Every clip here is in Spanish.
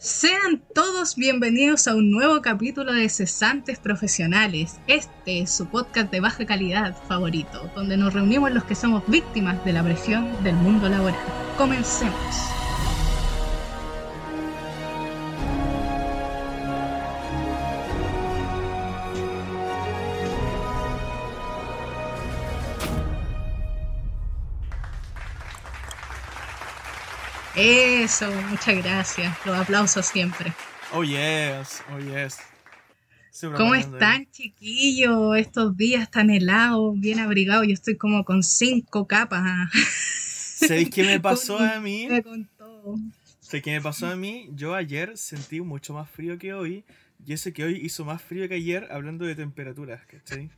Sean todos bienvenidos a un nuevo capítulo de Cesantes Profesionales. Este es su podcast de baja calidad favorito, donde nos reunimos los que somos víctimas de la presión del mundo laboral. Comencemos. Eso, muchas gracias. Los aplausos siempre. Oh yes, oh yes. Siempre ¿Cómo ahí. están, chiquillos? Estos días tan helados, bien abrigados. Yo estoy como con cinco capas. ¿Sabéis qué me pasó a mí? Con todo. ¿Sabéis qué me pasó a mí? Yo ayer sentí mucho más frío que hoy. Y ese que hoy hizo más frío que ayer hablando de temperaturas, ¿cachai?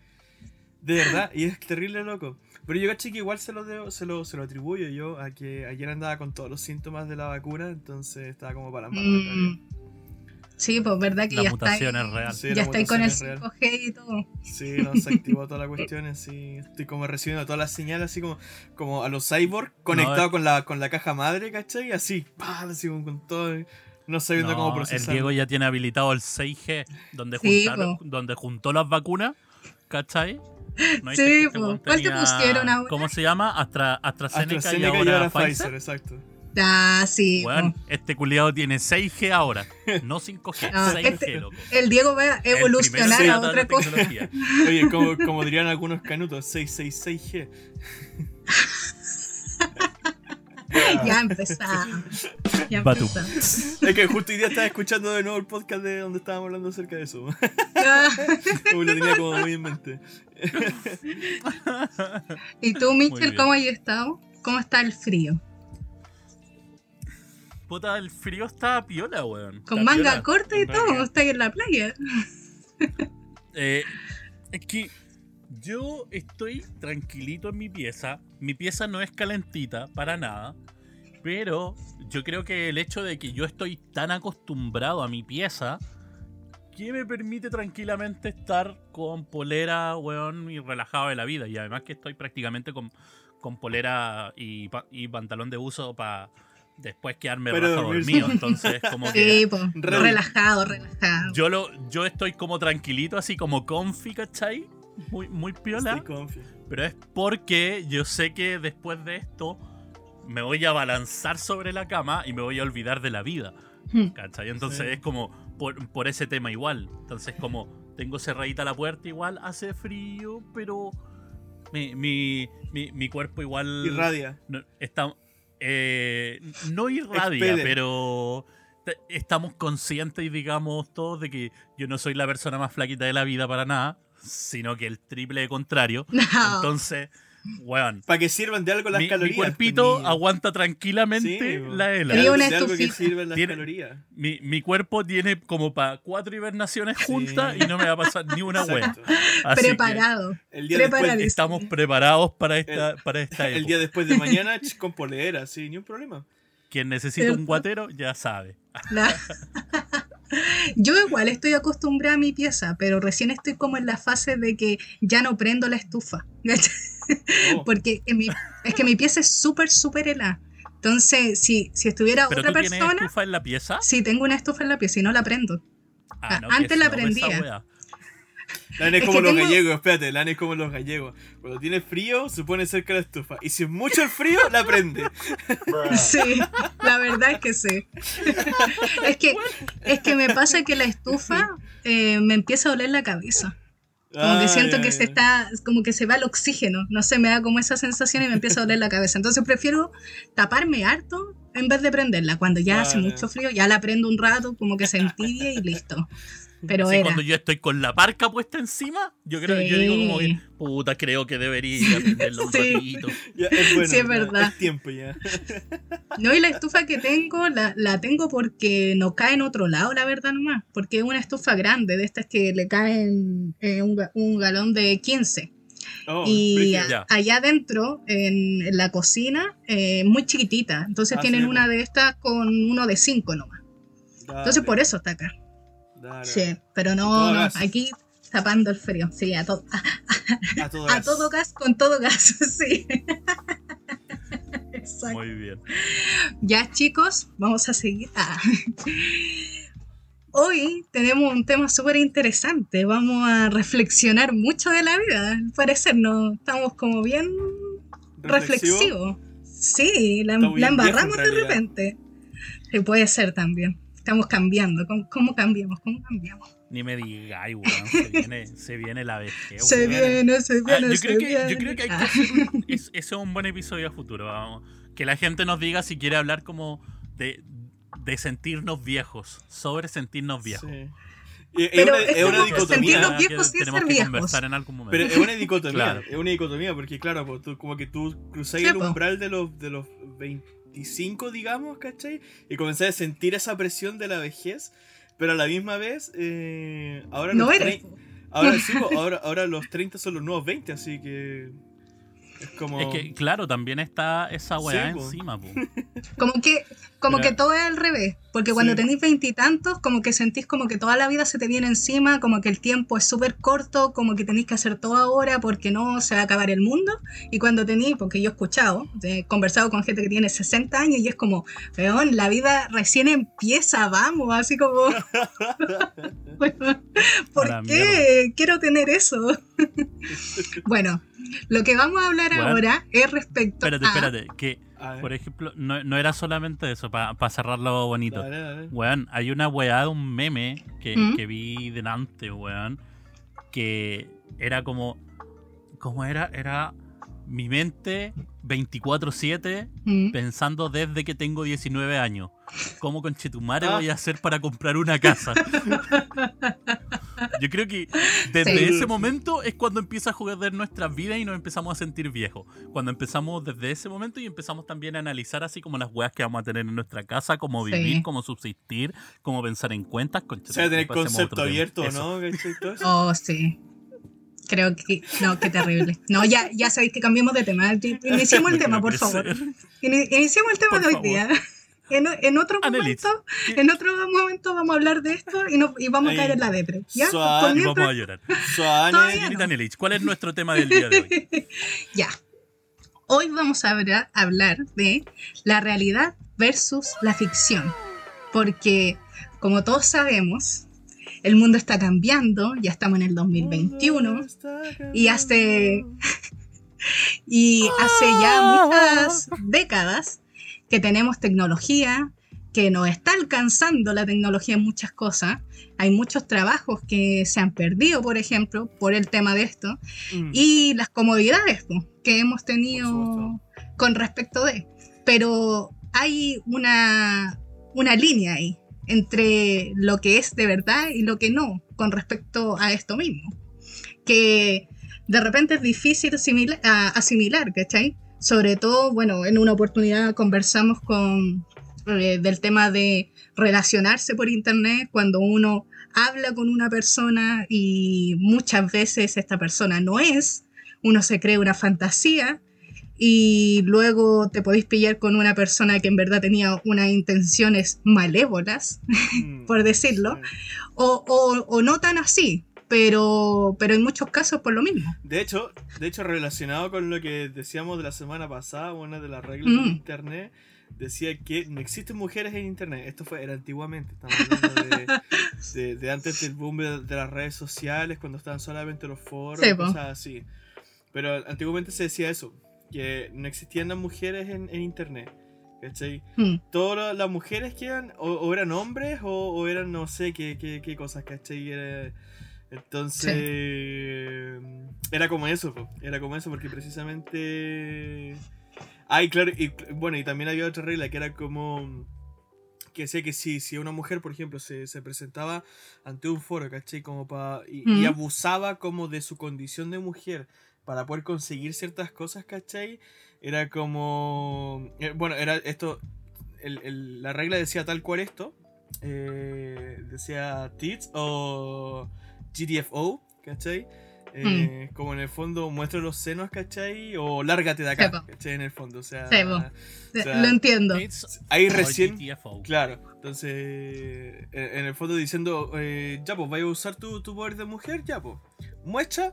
De verdad, y es terrible loco. Pero yo caché que igual se lo, debo- se lo, se lo atribuyo yo a que ayer andaba con todos los síntomas de la vacuna, entonces estaba como para las manos. Mm. Sí, pues verdad que La ya mutación está. es real. Sí, ya ahí con el mutación es real. 5G y todo. Sí, no, se activó toda la cuestión, así. Estoy como recibiendo todas las señales, así como, como a los cyborg conectado con, la, con la caja madre, ¿cachai? Así, ¡pah! así como con todo, no sabiendo cómo No, el procesar. Diego ya tiene habilitado el 6G, donde, Sí, juntaron- donde juntó las vacunas, ¿cachai? ¿No Sí, ¿Cuál te pusieron ahora? ¿Cómo se llama? Astra, AstraZeneca, AstraZeneca y ahora, Pfizer. Pfizer, exacto. Ah, sí. Po. este culiado tiene 6G ahora, no 5G, No, 6G, este- loco. El Diego va a evolucionar a otra la cosa. tecnología. Oye, como, como dirían algunos canutos, 666G. Ya empezamos. Ya Batu. empezamos. Es que justo hoy día estaba escuchando de nuevo el podcast de donde estábamos hablando acerca de eso. Como lo tenía como muy en mente. ¿Y tú, bien. cómo has estado? ¿Cómo está el frío? Puta, el frío está piola, weón. Con Está manga piola, corta y en todo, está ahí en la playa. Eh, es que yo estoy tranquilito en mi pieza. Mi pieza no es calentita para nada. Pero yo creo que el hecho de que yo estoy tan acostumbrado a mi pieza que me permite tranquilamente estar con polera, weón, y relajado de la vida. Y además que estoy prácticamente con, con polera y, y pantalón de uso para después quedarme dormirse. dormido. Entonces, como que Sí, pues, Re- relajado, relajado. yo lo, yo estoy como tranquilito, así como comfy, ¿cachai? Muy, muy piola. Estoy confi. Pero es porque yo sé que después de esto me voy a balanzar sobre la cama y me voy a olvidar de la vida. Hmm. ¿Cachai? Entonces Sí. es como por, por ese tema igual. Entonces como tengo cerradita la puerta igual, hace frío, pero mi, mi, mi, mi cuerpo igual... Irradia. no, está, eh, no irradia, pero estamos conscientes y digamos todos de que yo no soy la persona más flaquita de la vida para nada, sino que el triple de contrario. No. Entonces, weón, Para que sirvan de algo las mi, mi calorías. cuerpito mi- aguanta tranquilamente Sí, la Frío hela. algo- una de algo que estufita. sirven las Tiene- calorías. Mi, mi cuerpo tiene como para cuatro hibernaciones juntas y no me va a pasar ni una que Preparado. El día después, estamos preparados para esta, para esta el época. día después de mañana con polera, sí, ni un problema. Quien necesita un guatero ya sabe. La- Yo igual estoy acostumbrada a mi pieza, pero recién estoy como en la fase de que ya no prendo la estufa. Oh, Porque en mi- es que mi pieza es súper, súper helada. Entonces, si, si estuviera Pero otra tú tienes persona, estufa en la pieza. sí tengo una estufa en la pieza y no la prendo. Ah, Ah, no, antes la prendía. Wea. la Ana es es como que los tengo- gallegos, espérate, la Ana es como los gallegos. Cuando tiene frío, se pone cerca de la estufa. Y si es mucho el frío, la prende. Sí, la verdad es que sí. es, que, es que me pasa que la estufa eh, me empieza a doler la cabeza. Como Ah, que siento ya, que se está, como que se va el oxígeno, no sé, me da como esa sensación y me empieza a doler la cabeza. Entonces prefiero taparme harto en vez de prenderla. Cuando ya hace mucho frío, ya la prendo un rato, como que se entibia y listo. Pero Sí, era. cuando yo estoy con la parca puesta encima, yo creo yo digo como que, Sí. puta, creo que debería aprenderlo un Sí. Ya, es bueno, Sí, es ya, verdad. Es tiempo ya. No, y la estufa que tengo, la, la tengo porque no cae en otro lado, la verdad nomás. Porque es una estufa grande, de estas que le caen eh, un, ga- un galón de 15. Oh, y a- allá adentro, en, en la cocina, eh, muy chiquitita. Entonces Ah, tienen sí, una po. de estas con uno de 5 nomás. Entonces por eso está acá. Dale. Sí, pero no, aquí tapando el frío. Sí, a, todo a, A todo a gas. todo gas, con todo gas, sí. Exacto. Muy bien. Ya chicos, vamos a seguir. Ah. Hoy tenemos un tema súper interesante. Vamos a reflexionar mucho de la vida. Al parecer, no estamos como bien reflexivos. Sí, la, la embarramos de repente. Sí, puede ser también. Estamos cambiando. ¿Cómo, cómo cambiamos? ¿Cómo cambiamos? Ni me digáis, weón. Se viene, se viene la vejez, se viene, se Ah, viene, yo, se creo que, viene. yo creo que hay que Ah. hacer un- es- ese es un buen episodio a futuro. Vamos. Que la gente nos diga si quiere hablar como de, de sentirnos viejos, sobre sentirnos viejos. Sí. Es una, es una dicotomía. sentirnos que viejos sin tenemos ser que viejos. conversar en algún momento. Pero es una dicotomía, Claro. es una dicotomía, porque claro, pues, tú- como que tú cruzáis Sí, el po. umbral de los, de los 25, digamos, ¿cachai? Y comenzáis a sentir esa presión de la vejez, pero a la misma vez, eh, ahora, No los eres. ahora, sí, ahora, ahora los 30 son los nuevos 20, así que como... Es que, claro, también está esa weá Sí, encima, po. Como que, como Mira. que todo es al revés, porque cuando Sí. tenéis veintitantos, como que sentís como que toda la vida se te viene encima, como que el tiempo es súper corto, como que tenéis que hacer todo ahora porque no se va a acabar el mundo. Y cuando tenéis, porque yo he escuchado, he conversado con gente que tiene 60 años y es como, weón, la vida recién empieza, vamos, así como, ¿por qué quiero tener eso? bueno, lo que vamos a hablar Bueno. ahora es respecto Espérate, a... espérate. Que, por ejemplo, no, no era solamente eso, para cerrarlo bonito. dale, dale. Weón, hay una weá de un meme que, ¿Mm? que vi delante, weón, que era como. ¿Cómo era? Era mi mente 24-7 Mm. pensando desde que tengo 19 años. ¿Cómo con Chetumare Ah. voy a hacer para comprar una casa? Yo creo que desde Sí. ese momento es cuando empieza a joder nuestras vidas y nos empezamos a sentir viejos. Cuando empezamos desde ese momento y empezamos también a analizar así como las weas que vamos a tener en nuestra casa, cómo Sí. vivir, cómo subsistir, cómo pensar en cuentas. Con O sea, tener concepto abierto. ¿no? Oh, sí. Creo que. No, qué terrible. No, ya, ya sabéis que cambiamos de tema. Iniciemos el tema, por favor. Iniciemos el tema Por de hoy favor. día. En, en otro momento, ¿qué- en otro momento vamos a hablar de esto y, no, y vamos Ahí. a caer en la depre. ¿Ya? Suave. Y vamos a llorar. Señorita no. ¿cuál es nuestro tema del día de hoy? Ya. Hoy vamos a hablar de la realidad versus la ficción. Porque, como todos sabemos, el mundo está cambiando, ya estamos en el 2021. y hace- Y hace ya muchas décadas que tenemos tecnología, que nos está alcanzando la tecnología en muchas cosas. Hay muchos trabajos que se han perdido, por ejemplo, por el tema de esto. Mm. Y las comodidades po, que hemos tenido con respecto de. Pero hay una, una línea ahí entre lo que es de verdad y lo que no con respecto a esto mismo. Que de repente es difícil asimila- a- asimilar, ¿cachai? Sobre todo, bueno, en una oportunidad conversamos con eh, del tema de relacionarse por internet cuando uno habla con una persona y muchas veces esta persona no es, uno se cree una fantasía y luego te podéis pillar con una persona que en verdad tenía unas intenciones malévolas, Mm. por decirlo, Sí. o, o- o no tan así, pero, pero en muchos casos por lo mismo. De hecho, de hecho, relacionado con lo que decíamos de la semana pasada, una de las reglas de Mm. internet decía que no existen mujeres en internet. Esto fue era antiguamente, estamos hablando de, de- de antes del boom de, de las redes sociales, cuando estaban solamente los foros, Sí, cosas así. Pero antiguamente se decía eso, que no existían las mujeres en, en internet. ¿Cachai? Mm, Todas las mujeres que eran, o, o eran hombres, o, o eran no sé qué, qué, qué cosas, ¿cachai? Era- entonces, era como eso, po, era como eso, porque precisamente... Ay, claro, y bueno, y también había otra regla que era como... Que decía que si, si una mujer, por ejemplo, se, se presentaba ante un foro, ¿cachai? Como pa, y, y Mm. abusaba como de su condición de mujer para poder conseguir ciertas cosas, ¿cachai? Era como... eh, bueno, era esto... el- el- la regla decía tal cual esto. eh, decía tits o GTFO, ¿cachai? Eh, Como en el fondo muestra los senos, ¿cachai? O lárgate de acá, Sí, po. ¿cachai? En el fondo, o sea... O sea, lo entiendo. Ahí recién... GTFO. Claro, entonces en en el fondo diciendo, eh, ya pues, vaya a usar tu, tu poder de mujer, ya pues, muestra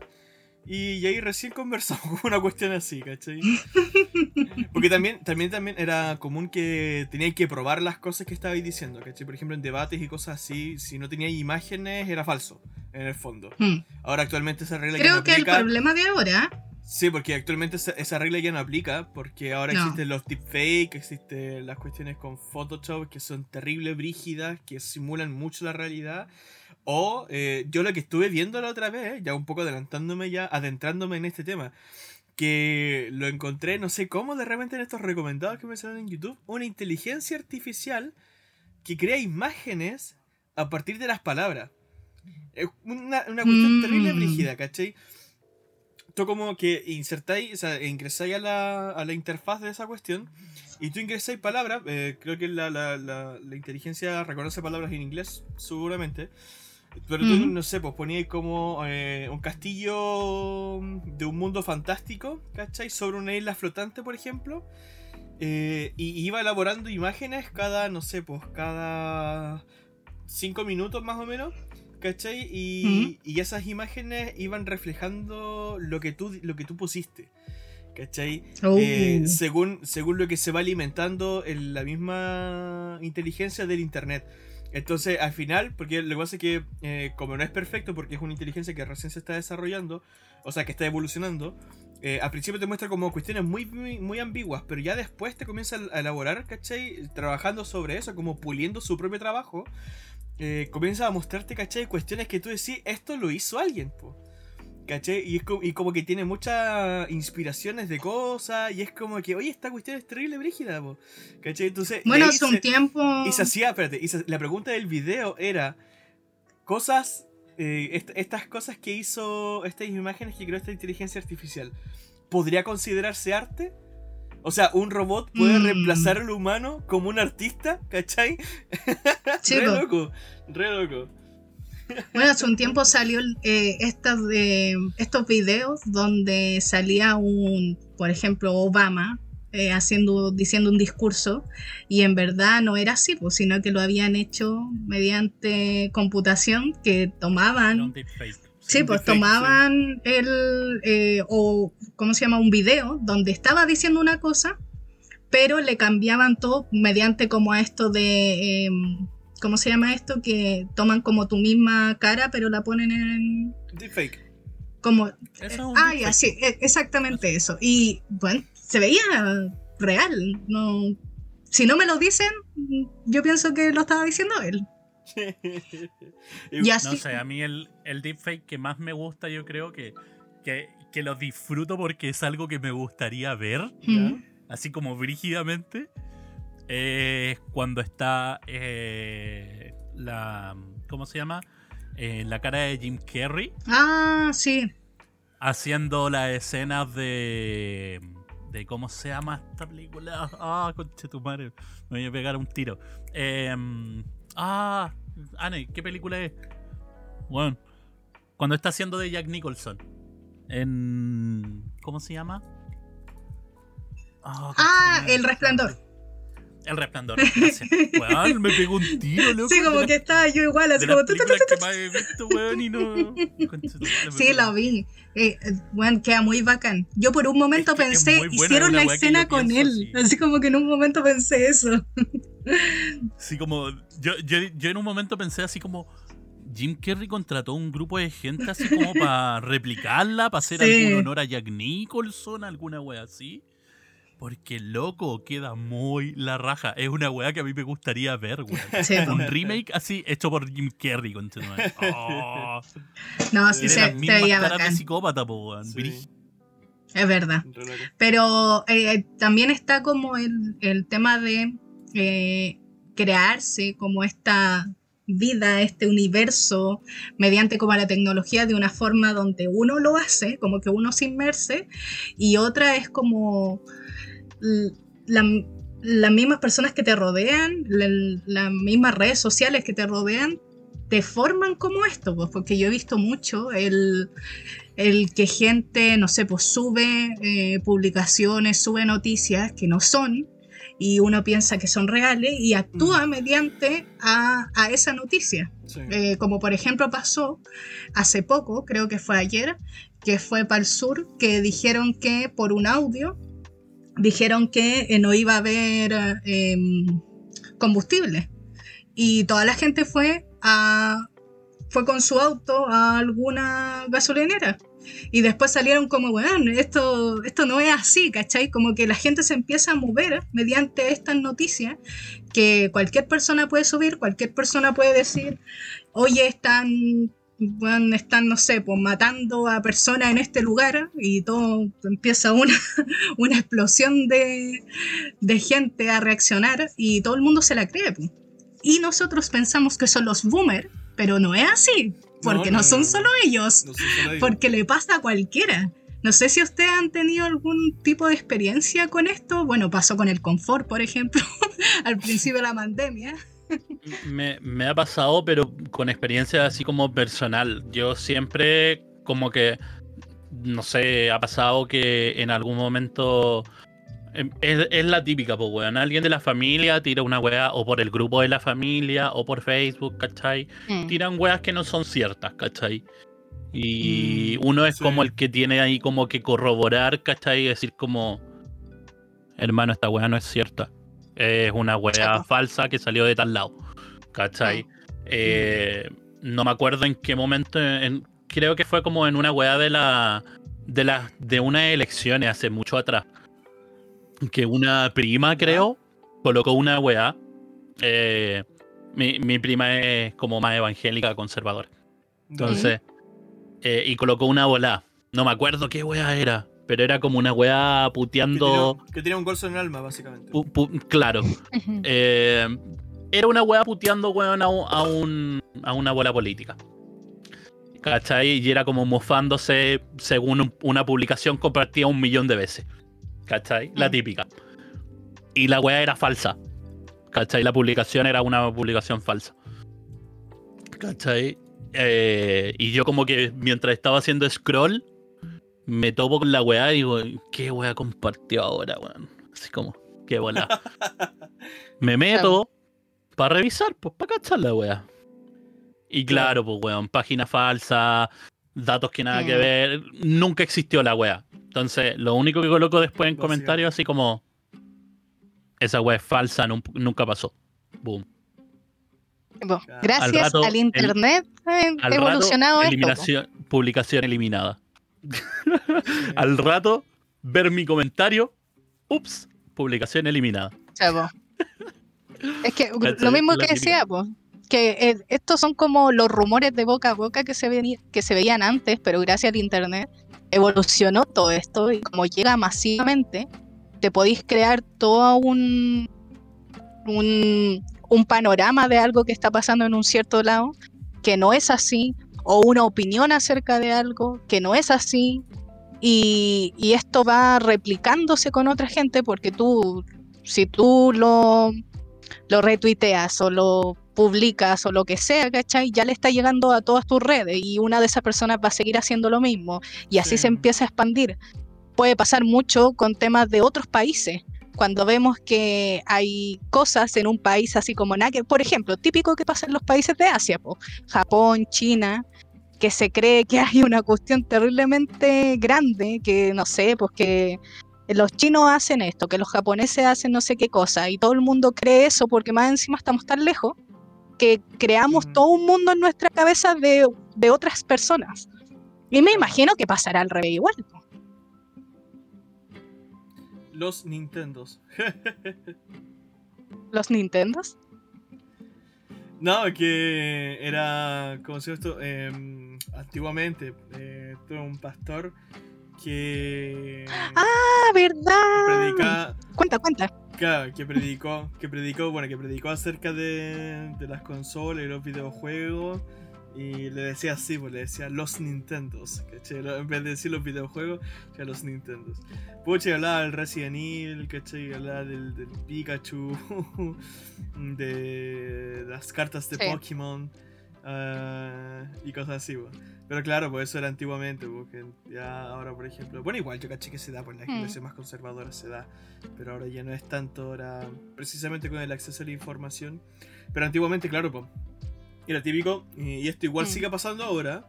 Y, ahí recién conversamos con una cuestión así, ¿cachai? Porque también, también, también era común que teníais que probar las cosas que estabais diciendo, ¿cachai? Por ejemplo, en debates y cosas así, si no teníais imágenes, era falso, en el fondo. Hmm. Ahora actualmente esa regla Creo ya no que aplica. el problema de ahora. Sí, porque actualmente esa, esa regla ya no aplica, porque ahora No. existen los deepfake, existen las cuestiones con Photoshop que son terribles, brígidas, que simulan mucho la realidad. O eh, yo lo que estuve viendo la otra vez, ya un poco adelantándome ya, adentrándome en este tema, que lo encontré, no sé cómo, de repente en estos recomendados que me salen en YouTube, una inteligencia artificial que crea imágenes a partir de las palabras. Es una, una cuestión Mm. terrible brígida, ¿cachai? Tú como que insertáis, o sea, ingresáis a la, a la interfaz de esa cuestión y tú ingresáis palabras, eh, creo que la, la, la, la inteligencia reconoce palabras en inglés, seguramente, pero tú, no sé, pues poníais como eh, un castillo de un mundo fantástico, ¿cachai? Sobre una isla flotante, por ejemplo. eh, y iba elaborando imágenes cada, no sé, pues cada cinco minutos más o menos. ¿Cachai? Y, y esas imágenes iban reflejando lo que tú, lo que tú pusiste. ¿Cachai? Oh. Eh, según, según lo que se va alimentando en la misma inteligencia del internet. Entonces, al final, porque lo que pasa es que, eh, como no es perfecto, porque es una inteligencia que recién se está desarrollando, o sea, que está evolucionando, eh, al principio te muestra como cuestiones muy, muy, ambiguas, pero ya después te comienza a elaborar, ¿cachai? Trabajando sobre eso, como puliendo su propio trabajo, eh, comienza a mostrarte, ¿cachai? Cuestiones que tú decís, esto lo hizo alguien, po. ¿Cachai? Y, es como, y como que tiene muchas inspiraciones de cosas. Y es como que, oye, esta cuestión es terrible, brígida, po. ¿Cachai? Entonces. bueno, hace un tiempo. Y se hacía, espérate, y se- la pregunta del video era: cosas. eh, est- estas cosas que hizo. Estas imágenes que creó esta inteligencia artificial. ¿Podría considerarse arte? O sea, ¿un robot puede Mm. reemplazar al humano como un artista? ¿Cachai? Sí, re loco, re loco. Bueno, hace un tiempo salió eh, estas de, estos videos donde salía un, por ejemplo, Obama eh, haciendo, diciendo un discurso y en verdad no era así, pues, sino que lo habían hecho mediante computación que tomaban, sí, pues tomaban el, eh, o, ¿cómo se llama? Un video donde estaba diciendo una cosa, pero le cambiaban todo mediante como a esto de... ¿Cómo se llama esto? Que toman como tu misma cara, pero la ponen en. Deepfake. Como. Eso es un Ah, ya, sí, e- exactamente eso. Y bueno, se veía real. No, si no me lo dicen, yo pienso que lo estaba diciendo él. Y- Y No así. sé, a mí el, el deepfake que más me gusta, yo creo que, que, que lo disfruto porque es algo que me gustaría ver, Mm. así como brígidamente, es cuando está eh, la. ¿Cómo se llama? Eh, la cara de Jim Carrey Ah, sí. haciendo las escenas de. de ¿Cómo se llama esta película? Ah, conche tu madre. Me voy a pegar un tiro. Em, ah, Anne, ¿qué película es? Bueno, cuando está haciendo de Jack Nicholson. En. ¿Cómo se llama? Ah, Ah, el resplandor. El resplandor, gracias. Weón, me pegó un tiro, loco. Sí, como que la- estaba yo igual, así de como. Sí, lo vi. Eh, eh, bueno, queda muy bacán. Yo por un momento Es que es pensé, buena, hicieron la escena con pienso él. así. Así como que en un momento pensé eso. Sí, como. Yo, yo, yo en un momento pensé así como. Jim Carrey contrató un grupo de gente así como para replicarla, para hacer Sí. algún honor a Jack Nicholson, alguna wea así. Porque loco, queda muy la raja. Es una wea que a mí me gustaría ver, weón. Sí, Un remake así hecho por Jim Carrey, conchetumare. Oh, No, sí se, se veía bacán. psicópata, po, weón. Sí, Brí- Es verdad. Pero eh, también está como el, el tema de eh, crearse como esta vida, este universo, mediante como la tecnología de una forma donde uno lo hace, como que uno se inmerse, y otra es como la- las mismas personas que te rodean, la- las mismas redes sociales que te rodean, te forman como esto, pues, porque yo he visto mucho el, el que gente, no sé, pues sube eh, publicaciones, sube noticias que no son y uno piensa que son reales y actúa mediante a, a esa noticia. Sí. Eh, como por ejemplo pasó hace poco, creo que fue ayer, que fue para el sur, que dijeron que por un audio, dijeron que eh, no iba a haber em, combustible. Y toda la gente fue a fue con su auto a alguna gasolinera. Y después salieron como, bueno, esto, esto no es así, ¿cachai? Como que la gente se empieza a mover mediante estas noticias que cualquier persona puede subir, cualquier persona puede decir, oye, están, bueno, están, no sé, pues matando a personas en este lugar y todo empieza una, una explosión de, de gente a reaccionar y todo el mundo se la cree. Pues. Y nosotros pensamos que son los boomers pero no es así, porque no, son solo ellos, porque le pasa a cualquiera. No sé si ustedes han tenido algún tipo de experiencia con esto. Bueno, pasó con el confort, por ejemplo, al principio de la pandemia. Me, me, ha pasado, pero con experiencia así como personal. Yo siempre como que, no sé, ha pasado que en algún momento Em, es, la típica, pues, weón. Alguien de la familia tira una weá o por el grupo de la familia o por Facebook, ¿cachai? Mm. Tiran weas que no son ciertas, ¿cachai? Y mm, uno es como el que tiene ahí como que corroborar, ¿cachai? Y decir como, hermano, esta weá no es cierta. Es una weá falsa que salió de tal lado, ¿cachai? Eh, no me acuerdo en qué momento, creo que fue como en una weá de la... De, la, de unas elecciones hace mucho atrás que una prima, creo, colocó una weá. Eh, mi, prima es como más evangélica, conservadora. Entonces, eh, y colocó una bola. No me acuerdo qué weá era, pero era como una weá puteando. Que tenía, un golzo en el alma, básicamente. claro. Eh, era una weá puteando, weón, a, un, a una bola política. ¿Cachai? Y era como mofándose según una publicación compartida un millón de veces. ¿cachai? La mm. típica. Y la weá era falsa. ¿Cachai? La publicación era una publicación falsa. ¿Cachai? Eh, y yo como que mientras estaba haciendo scroll, me topo con la weá y digo, ¿qué weá compartió ahora, weón? Así como, qué bola. me meto para revisar, pues para cachar la weá. Y claro, pues weón, página falsa, datos que nada que mm. ver, nunca existió la weá. Entonces, lo único que coloco después en comentarios, así como. Esa web es falsa, nunca pasó. Boom. gracias al, internet ha evolucionado eliminación, Publicación eliminada. al rato, ver mi comentario. Ups, publicación eliminada. es que lo mismo que decía, pues que eh, estos son como los rumores de boca a boca que se, que se veían antes, pero gracias al internet evolucionó todo esto y como llega masivamente, te podéis crear todo un, un, panorama de algo que está pasando en un cierto lado, que no es así, o una opinión acerca de algo que no es así, y, y esto va replicándose con otra gente porque tú, si tú lo, lo retuiteas o lo publicas o lo que sea, ¿cachai? Ya le está llegando a todas tus redes y una de esas personas va a seguir haciendo lo mismo y así se empieza a expandir. Puede pasar mucho con temas de otros países. Cuando vemos que hay cosas en un país así como Nake, por ejemplo, típico que pasa en los países de Asia, Japón, China, que se cree que hay una cuestión terriblemente grande, que no sé, pues que los chinos hacen esto, que los japoneses hacen no sé qué cosa, y todo el mundo cree eso porque más encima estamos tan lejos, que creamos todo un mundo en nuestra cabeza de, otras personas. Y me imagino que pasará al revés igual. Los Nintendos. ¿Los Nintendos? No, que era, como se esto, em, antiguamente eh, tuve un pastor que... Ah, verdad. cuenta, cuenta que predicó, que predicó, bueno, que predicó acerca de, las consolas y los videojuegos. Y le decía así, pues le decía los Nintendos, En vez de decir los videojuegos, decía los Nintendos. Pucha, hablaba del Resident Evil, ¿cachai? Hablaba del, del Pikachu, de las cartas de Pokémon uh, y cosas así, pues. Pero claro, pues eso era antiguamente, porque ya ahora, por ejemplo, bueno, igual yo caché que se da, por pues, la iglesia mm. más conservadora se da, pero ahora ya no es tanto, ahora precisamente con el acceso a la información. Pero antiguamente, claro, pues era típico, y esto igual mm. sigue pasando ahora,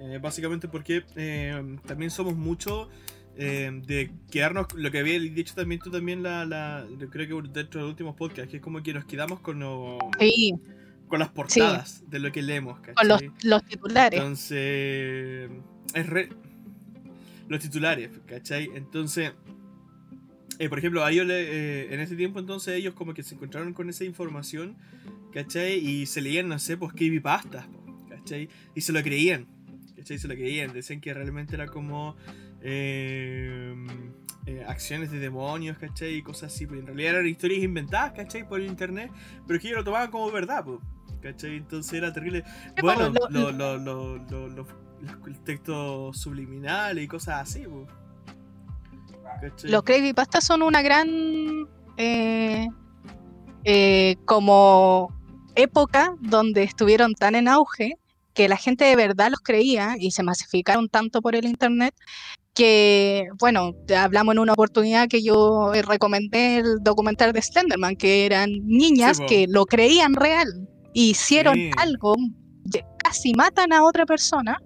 Eh, básicamente porque eh, también somos mucho eh, de quedarnos, lo que había dicho también tú también, la, la, creo que dentro de los últimos podcasts, que es como que nos quedamos con, lo- Sí, con las portadas de lo que leemos, ¿cachai? con los, los titulares. Entonces, es re... Los titulares, ¿cachai? Entonces, eh, por ejemplo, a ellos le- eh, en ese tiempo entonces ellos como que se encontraron con esa información, ¿cachai? Y se leían, no sé, pues po, ¿cachai? Y se lo creían, ¿cachai? Se lo creían, decían que realmente era como... eh, eh, acciones de demonios, ¿cachai? Y cosas así, pues en realidad eran historias inventadas, ¿cachai? Por internet, pero que ellos lo tomaban como verdad, pues, ¿cachai? Entonces era terrible. Sí, Bueno, lo, lo- lo, los textos subliminales y cosas así, po. ¿Cachai? Los creepypastas son una gran eh, eh, como época donde estuvieron tan en auge que la gente de verdad los creía y se masificaron tanto por el internet que, bueno, hablamos en una oportunidad que yo eh, recomendé el documental de Slenderman, que eran niñas que lo creían real hicieron Sí. algo, casi matan a otra persona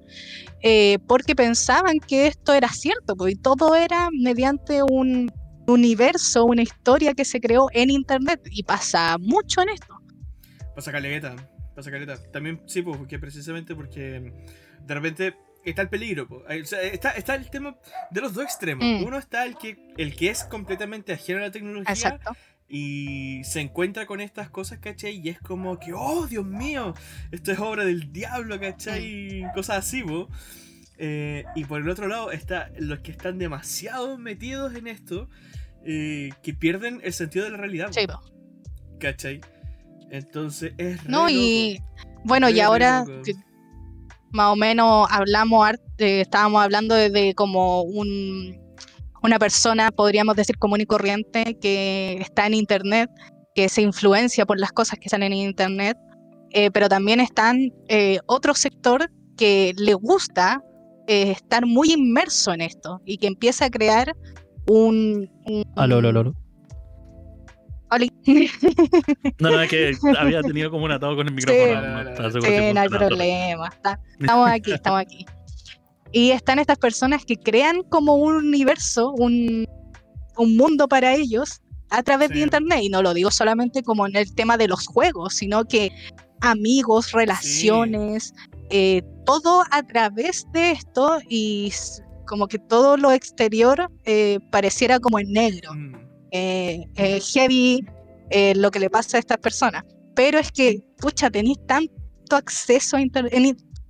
eh, porque pensaban que esto era cierto, y todo era mediante un universo, una historia que se creó en internet y pasa mucho en esto. Pasa caleta, pasa caleta. También, sí, po, porque precisamente porque de repente está el peligro, o sea, está, está el tema de los dos extremos. Mm. Uno está el que, el que es completamente ajeno a la tecnología Exacto. Y se encuentra con estas cosas, ¿cachai? Y es como que, oh, Dios mío, esto es obra del diablo, ¿cachai? Cosas así, po. Eh, y por el otro lado está los que están demasiado metidos en esto, eh, que pierden el sentido de la realidad, Sí. ¿cachai? Entonces es re No, loco. y bueno, Re, y ahora más o menos hablamos, eh, estábamos hablando de como un, una persona, podríamos decir, común y corriente, que está en internet, que se influencia por las cosas que salen en internet, eh, pero también están eh, otro sector que le gusta eh, estar muy inmerso en esto y que empieza a crear un... un- Aló, aló, aló. No, no, es que había tenido como un atado con el micrófono. Sí. no Sí, no hay problema. está- estamos aquí, estamos aquí. Y están estas personas que crean como un universo, un, un mundo para ellos a través de. Internet. Y no lo digo solamente como en el tema de los juegos, sino que amigos, relaciones, eh, todo a través de esto y como que todo lo exterior eh, pareciera como en negro Mm, eh, eh, heavy eh, lo que le pasa a estas personas. Pero es que, pucha, tenéis tanto acceso a internet.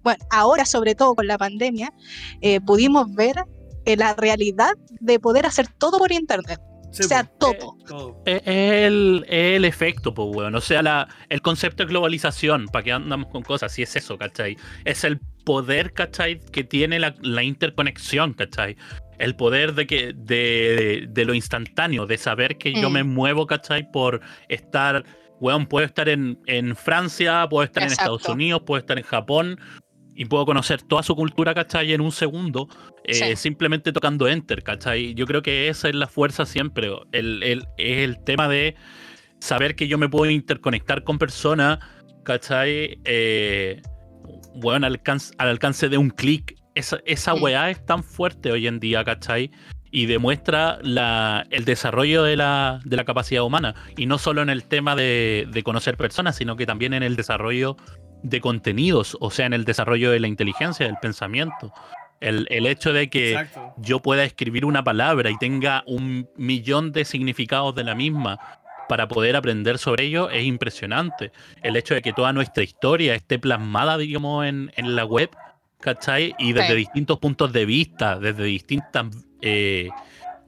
Bueno, ahora sobre todo con la pandemia, eh, pudimos ver eh, la realidad de poder hacer todo por internet. sí, o sea, po, todo. todo. Es el, el efecto, pues, weón. O sea, la, el concepto de globalización, ¿para qué andamos con cosas? Si es eso, ¿cachai? Es el poder, ¿cachai? Que tiene la, la interconexión, ¿cachai? El poder de que de, de lo instantáneo, de saber que yo Mm. me muevo, ¿cachai? Por estar, weón, puedo estar en, en Francia, puedo estar en. Estados Unidos, puedo estar en Japón y puedo conocer toda su cultura, ¿cachai? En un segundo, eh, Sí. simplemente tocando enter, ¿cachai? Yo creo que esa es la fuerza siempre. El, el- es el tema de saber que yo me puedo interconectar con personas, ¿cachai? Eh, bueno, al alcance, al alcance de un clic. Esa, esa weá es tan fuerte hoy en día, ¿cachai? Y demuestra la, el desarrollo de la, de la capacidad humana. Y no solo en el tema de, de conocer personas, sino que también en el desarrollo de contenidos, o sea, en el desarrollo de la inteligencia, del pensamiento. El, el hecho de que Exacto. yo pueda escribir una palabra y tenga un millón de significados de la misma para poder aprender sobre ello es impresionante. El hecho de que toda nuestra historia esté plasmada, digamos, en, en la web, ¿cachai? Y desde Sí. distintos puntos de vista, desde distintas eh,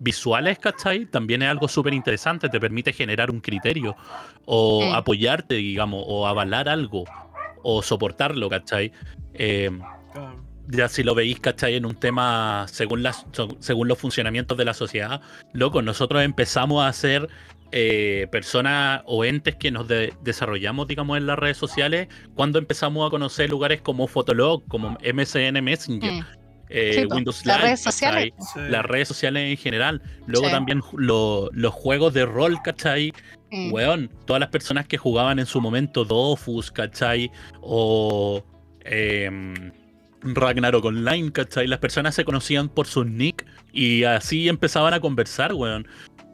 visuales, ¿cachai? También es algo súper interesante, te permite generar un criterio o apoyarte, digamos, o avalar algo o soportarlo, ¿cachai? Eh, ya si lo veis, ¿cachai? En un tema según, las, según los funcionamientos de la sociedad, loco, nosotros empezamos a ser eh, personas o entes que nos de- desarrollamos, digamos, en las redes sociales cuando empezamos a conocer lugares como Fotolog, como MSN Messenger, Mm, eh, sí, Windows las Live, redes sociales. Las redes sociales en general. Luego Sí. también lo- los juegos de rol, ¿cachai? Mm. Weón, todas las personas que jugaban en su momento Dofus, ¿cachai? O. em, Ragnarok Online, ¿cachai? Las personas se conocían por sus nick y así empezaban a conversar, weón.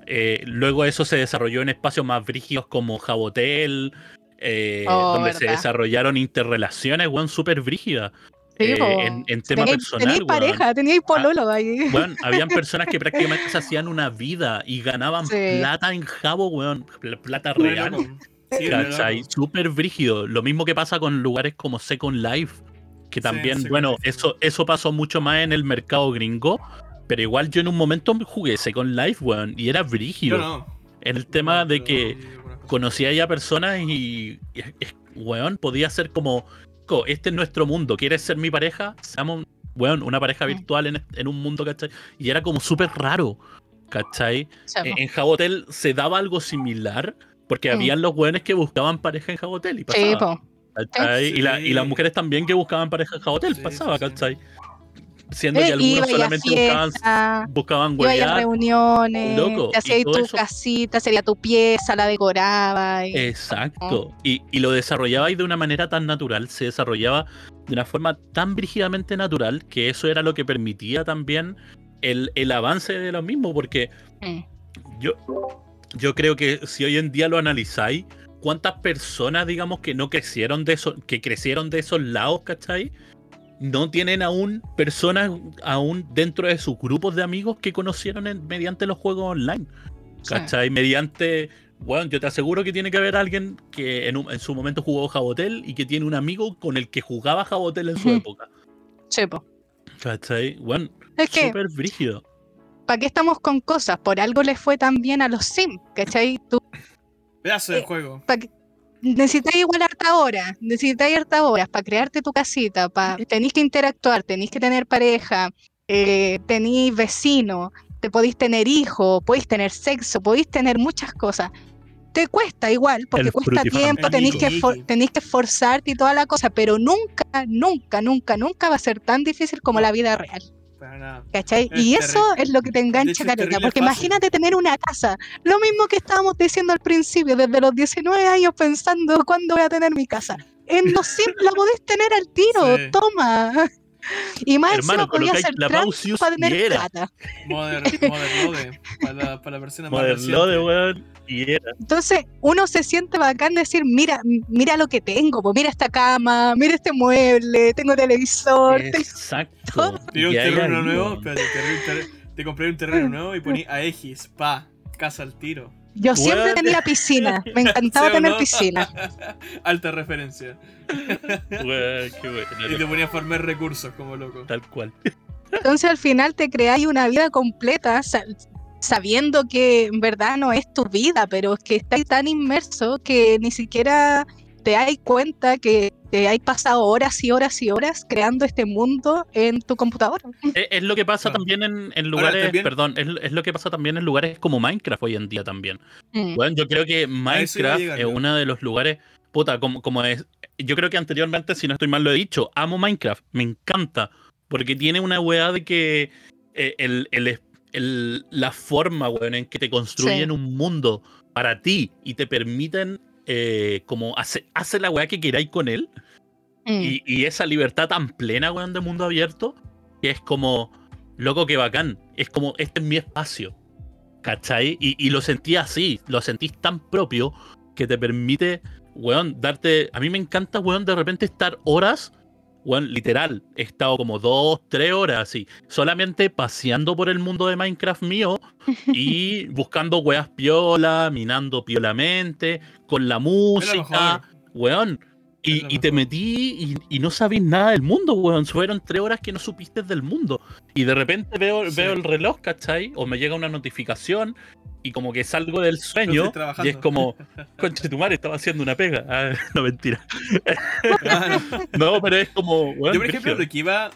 Eh, luego eso se desarrolló en espacios más brígidos como Jabotel, eh, Oh, donde se desarrollaron interrelaciones, weón, súper brígidas. Sí, eh, en, en tema Tenéis- personal, tenéis weón. pareja, teníais pololo ahí. Weón, habían personas que prácticamente se hacían una vida y ganaban Sí. plata en jabo, weón. pl- Plata Re real. Sí, ¿Cachai? Súper brígido. Lo mismo que pasa con lugares como Second Life. Que Sí, también, bueno, eso, eso pasó mucho más en el mercado gringo. Pero igual yo en un momento jugué Second Life, weón. Y era brígido. No. En el tema No, de que conocía ya personas y, y- es- weón, podía ser como, "Co, este es nuestro mundo, ¿quieres ser mi pareja? Seamos, weón, una pareja Mm. virtual en, en un mundo, ¿cachai? Y era como súper raro, ¿cachai? Sea, En, Jabotel se daba algo similar, porque Mm. habían los weones que buscaban pareja en Jabotel y pasaba, sí. ¿cachai? Y, la- y las mujeres también que buscaban pareja en Jabotel Sí, pasaba, sí, sí. ¿cachai? Siendo que Eh, algunos solamente buscaban, buscaban huevear. reuniones, Loco, te y todo tu eso- casita, sería tu pieza, la decoraba. y- Exacto. Y, y lo desarrollabais de una manera tan natural, se desarrollaba de una forma tan brígidamente natural que eso era lo que permitía también el, el avance de lo mismo, porque Mm. yo, yo creo que si hoy en día lo analizáis, ¿cuántas personas, digamos, que no crecieron de esos, que crecieron de esos lados, ¿cachai? No tienen aún personas aún dentro de sus grupos de amigos que conocieron en- mediante los juegos online. Sí. ¿Cachai? Mediante. Bueno, yo te aseguro que tiene que haber alguien que en, un- en su momento jugó Jabotel y que tiene un amigo con el que jugaba Jabotel en su época. Sí, po. ¿Cachai? Bueno, Es que, súper brígido. ¿para qué estamos con cosas? Por algo les fue tan bien a los Sims, ¿cachai? Tú Pedazo de Eh, juego. pa' que- necesitáis igual harta hora, necesitáis harta horas para crearte tu casita, pa, tenéis que interactuar, tenéis que tener pareja, eh, tenéis vecino, te podéis tener hijo, podéis tener sexo, podéis tener muchas cosas. Te cuesta igual, porque El cuesta tiempo, tenéis que, tenéis que esforzarte y toda la cosa, pero nunca, nunca, nunca, nunca va a ser tan difícil como la vida real. Para nada. ¿Cachai? Es y eso es lo que te engancha, terrible porque fácil. imagínate tener una casa, lo mismo que estábamos diciendo al principio, desde los 19 años pensando cuándo voy a tener mi casa. En los Sims la podés tener al tiro, Sí. toma. Y más encima Hermano, podía hacer la Pausius para tener y era. plata. Modern, Modern Lode. Para la, para la versión más Modern Lode, reciente. weón. Y era. Entonces uno se siente bacán decir, mira, mira lo que tengo, pues mira esta cama, mira este mueble, tengo televisor, te- Exacto. Pidió un terreno nuevo, espérate, te, te- te compré un terreno nuevo y poní a Egis, pa, casa al tiro. Yo siempre tenía piscina, me encantaba ¿Sí o tener no? piscina. Alta referencia. Weón, qué bueno. Y te ponía a formar recursos como loco. Tal cual. Entonces al final te creáis una vida completa sa- sabiendo que en verdad no es tu vida, pero es que estás tan inmerso que ni siquiera te das cuenta que te has pasado horas y horas y horas creando este mundo en tu computadora. Es, es lo que pasa Claro. también en, en lugares, también- perdón, es, es lo que pasa también en lugares como Minecraft hoy en día también. Mm. Bueno, yo creo que Minecraft llegar es uno de los lugares, puta, como, como es, yo creo que anteriormente, si no estoy mal, lo he dicho, amo Minecraft, me encanta, porque tiene una weá de que eh, el, el- el- la forma, weón, en que te construyen Sí. un mundo para ti y te permiten eh, como hacer hace la weá que queráis con él, Mm. y, y esa libertad tan plena, weón, de mundo abierto, que es como, loco, que bacán. Es como, este es mi espacio. ¿Cachai? Y, y lo sentí así, lo sentís tan propio que te permite, weón, darte. A mí me encanta, weón, de repente estar horas, weón, literal. He estado como dos, tres horas así, solamente paseando por el mundo de Minecraft mío y buscando weas piola, minando piolamente, con la música, weón. Y, te metí y, y no sabís nada del mundo, weón. Fueron tres horas que no supiste del mundo. Y de repente veo, Sí. veo el reloj, ¿cachai? O me llega una notificación y como que salgo del sueño y es como, conche tu madre, estaba haciendo una pega. Ah, no, mentira. No. Pero es como, weón, Yo, por ejemplo, lo que iba.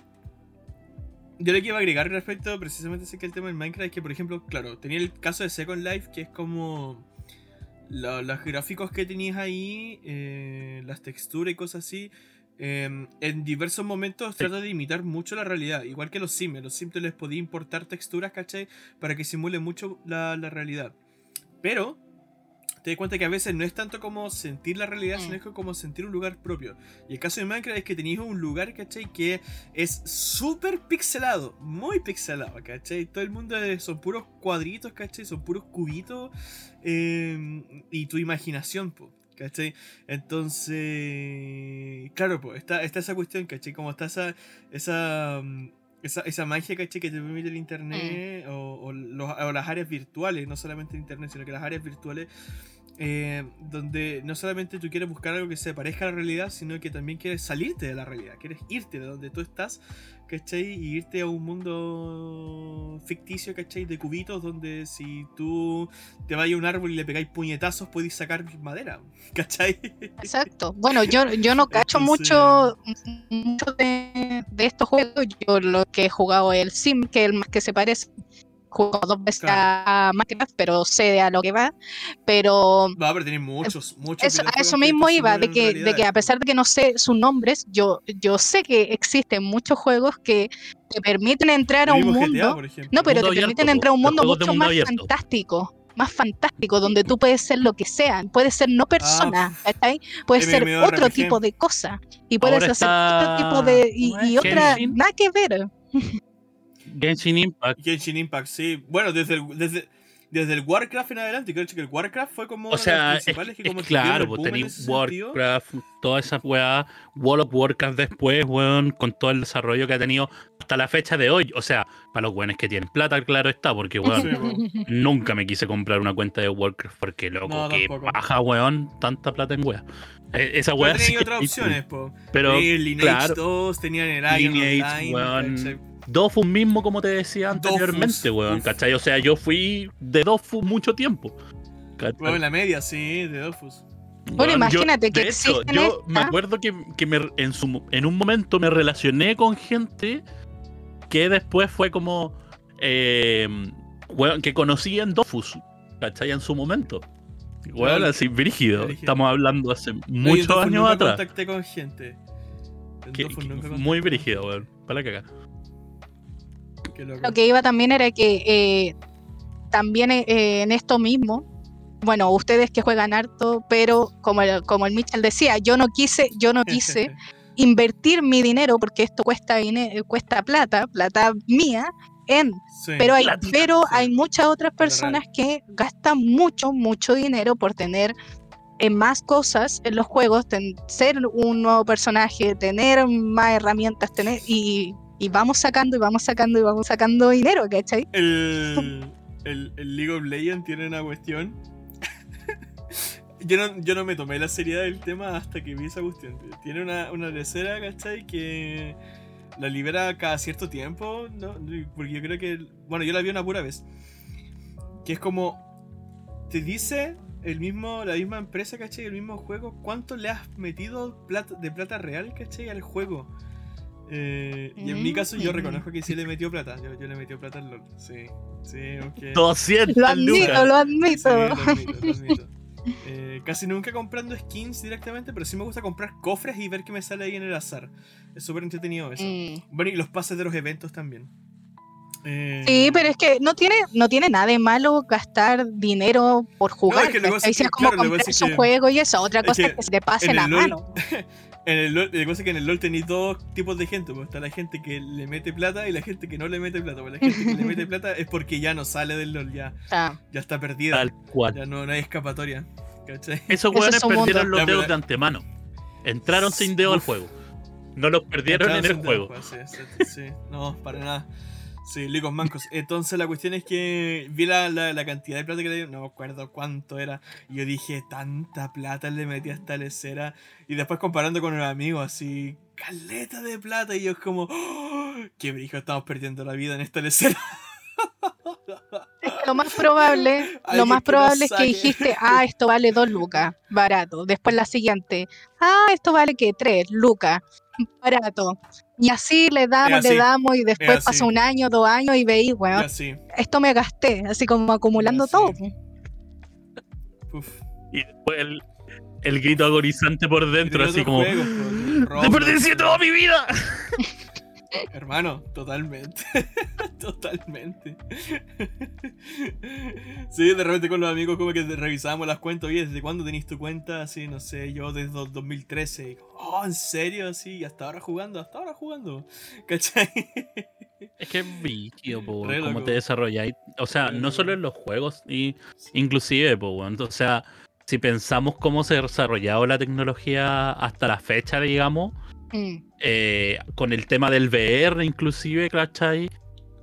Yo lo que iba a agregar respecto precisamente sé que el tema del Minecraft es que, por ejemplo, claro, tenía el caso de Second Life, que es como. Lo- los gráficos que tenías ahí, eh, las texturas y cosas así. eh, en diversos momentos trata de imitar mucho la realidad, igual que los Sims. Los Sims les podía importar texturas, ¿cachai? Para que simule mucho la, la realidad. Pero te das cuenta que a veces no es tanto como sentir la realidad, Mm. sino es como sentir un lugar propio. Y el caso de Minecraft es que tenéis un lugar, ¿cachai? Que es súper pixelado, muy pixelado, ¿cachai? Todo el mundo es- son puros cuadritos, ¿cachai? Son puros cubitos eh, y tu imaginación, po, ¿cachai? Entonces, claro, pues, está, está esa cuestión, ¿cachai? Como está esa, esa, mm, esa, esa magia, ¿cachai? Que te permite el internet o, o los- o las áreas virtuales, no solamente el internet, sino que las áreas virtuales, eh, donde no solamente tú quieres buscar algo que se parezca a la realidad, sino que también quieres salirte de la realidad, quieres irte de donde tú estás, ¿cachai? Y irte a un mundo ficticio, ¿cachai? De cubitos, donde si tú te vas a un árbol y le pegáis puñetazos, podéis sacar madera, ¿cachai? Exacto. Bueno, yo, yo no cacho Entonces- mucho, mucho de, de estos juegos. Yo lo que he jugado es el Sim, que es el más que se parece. Juego dos veces Claro. a Minecraft, pero sé de a lo que va. Pero Va, pero tenéis muchos, muchos. eso, a eso mismo iba, de que, de que a pesar de que no sé sus nombres, yo, yo sé que existen muchos juegos que te permiten entrar a un mundo. GTA. No, pero Mundo te abierto, permiten entrar a un mundo mucho mundo más abierto. fantástico, más fantástico, donde tú puedes ser lo que sea, puedes ser no persona, ¿cachai? Puedes ser otro tipo de cosa y puedes Ahora hacer está- otro tipo de y, y otra nada que ver. Genshin Impact. Genshin Impact, sí. Bueno, desde el, desde, desde el Warcraft en adelante, creo que el Warcraft fue como O sea, es, principales que es como dieron claro, pues tenéis. Warcraft, toda esa weá, World of Warcraft después, weón, con todo el desarrollo que ha tenido hasta la fecha de hoy. O sea, para los weones que tienen plata, claro está, porque weón, Sí, nunca me quise comprar una cuenta de Warcraft, porque loco, No, que baja, weón, tanta plata en weá. Eh, Esa weá Pero tenía otras es opciones, po. Pero, Lineage claro. 2, tenían el Iron Lineage, Online, weón. Dofus mismo, como te decía Dofus, anteriormente, weón, uf. ¿cachai? O sea, yo fui de Dofus mucho tiempo. Bueno, en la media, sí, de Dofus. Bueno, Weón, imagínate que de hecho, yo me acuerdo que, que me- en, su, en un momento me relacioné con gente que después fue como eh, weón, que conocía en Dofus, ¿cachai? En su momento. Weón, Claro. así, brígido. Estamos hablando hace yo muchos Dofus años nunca atrás. contacté con gente. En Que- Dofus que- nunca muy contacté. brígido, weón. Para la caga. Lo que iba también era que eh, también eh, en esto mismo, bueno, ustedes que juegan harto, pero como el, como el Mitchell decía, yo no quise, yo no quise invertir mi dinero porque esto cuesta dine- cuesta plata, plata mía, en, Sí. pero hay, Platita, pero sí. hay muchas otras personas que gastan mucho, mucho dinero por tener eh, más cosas en los juegos, ten- ser un nuevo personaje, tener más herramientas, tener y, y vamos sacando y vamos sacando y vamos sacando dinero, ¿cachai? El, el, el League of Legends tiene una cuestión. yo, no, yo no me tomé la seriedad del tema hasta que vi esa cuestión. Tiene una, una lecera, ¿cachai? Que la libera cada cierto tiempo, ¿no? Porque yo creo que. Bueno, yo la vi una pura vez. Que es como. Te dice el mismo, la misma empresa, ¿cachai? El mismo juego, cuánto le has metido plata, de plata real, ¿cachai? Al juego. Eh, y en mi caso yo Mm. reconozco que sí le metió plata. Yo, yo le metí plata al LOL. Sí, sí, aunque... 200 Lo admito, lucas. lo Sí, admito. lo admito, lo admito. Eh, casi nunca comprando skins directamente, pero sí me gusta comprar cofres y ver qué me sale ahí en el azar. Es súper entretenido eso. Mm. Bueno, y los pases de los eventos también. Eh, Sí, pero es que no tiene, no tiene nada de malo gastar dinero por jugar. es que que es que, es como claro, que es un que- juego y eso. Otra es cosa que es que se te pase en la LOL- mano. En el LOL, la cosa es que en el LOL tenéis dos tipos de gente. Pues está la gente que le mete plata y la gente que no le mete plata. Pues la gente que le mete plata es porque ya no sale del LOL, ya, sea, ya está perdida. Tal cual. Ya no, no hay escapatoria. ¿Cachai? Esos Ese weones es su mundo. perdieron los dedos de antemano. Entraron sin dedo al juego. No los perdieron en el juego. pues, sí, sí, sí. No, para nada. Sí, licos mancos. Entonces la cuestión es que vi la, la, la cantidad de plata que le dieron, no me acuerdo cuánto era. Y yo dije, tanta plata le metí a esta lecera. Y después comparando con un amigo, así, caleta de plata. Y yo es como, "Oh, qué brijo, estamos perdiendo la vida en esta lecera. lo más probable, lo más probable es que dijiste, ah, esto vale dos lucas, barato. Después la siguiente, ah, esto vale que tres lucas, barato. Y así le damos, así, le damos, y después así. pasa un año, dos años, y veis, Y bueno, así, esto me gasté, así como acumulando así. todo. uf. Y después el, el grito agonizante por Y dentro, así como. juegos, ¡Desperdicié toda mi vida! Hermano, totalmente. totalmente. sí, de repente con los amigos como que revisábamos las cuentas. Oye, ¿desde cuándo tenéis tu cuenta? Así, no sé, yo desde 2013. oh, ¿en serio? Sí, hasta ahora jugando, hasta ahora jugando. ¿Cachai? Es que es vicio, po, cómo te desarrolláis. O sea, no solo en los juegos, y inclusive, po, o sea, si pensamos cómo se ha desarrollado la tecnología hasta la fecha, digamos, mm. eh, con el tema del VR inclusive, ¿cachai?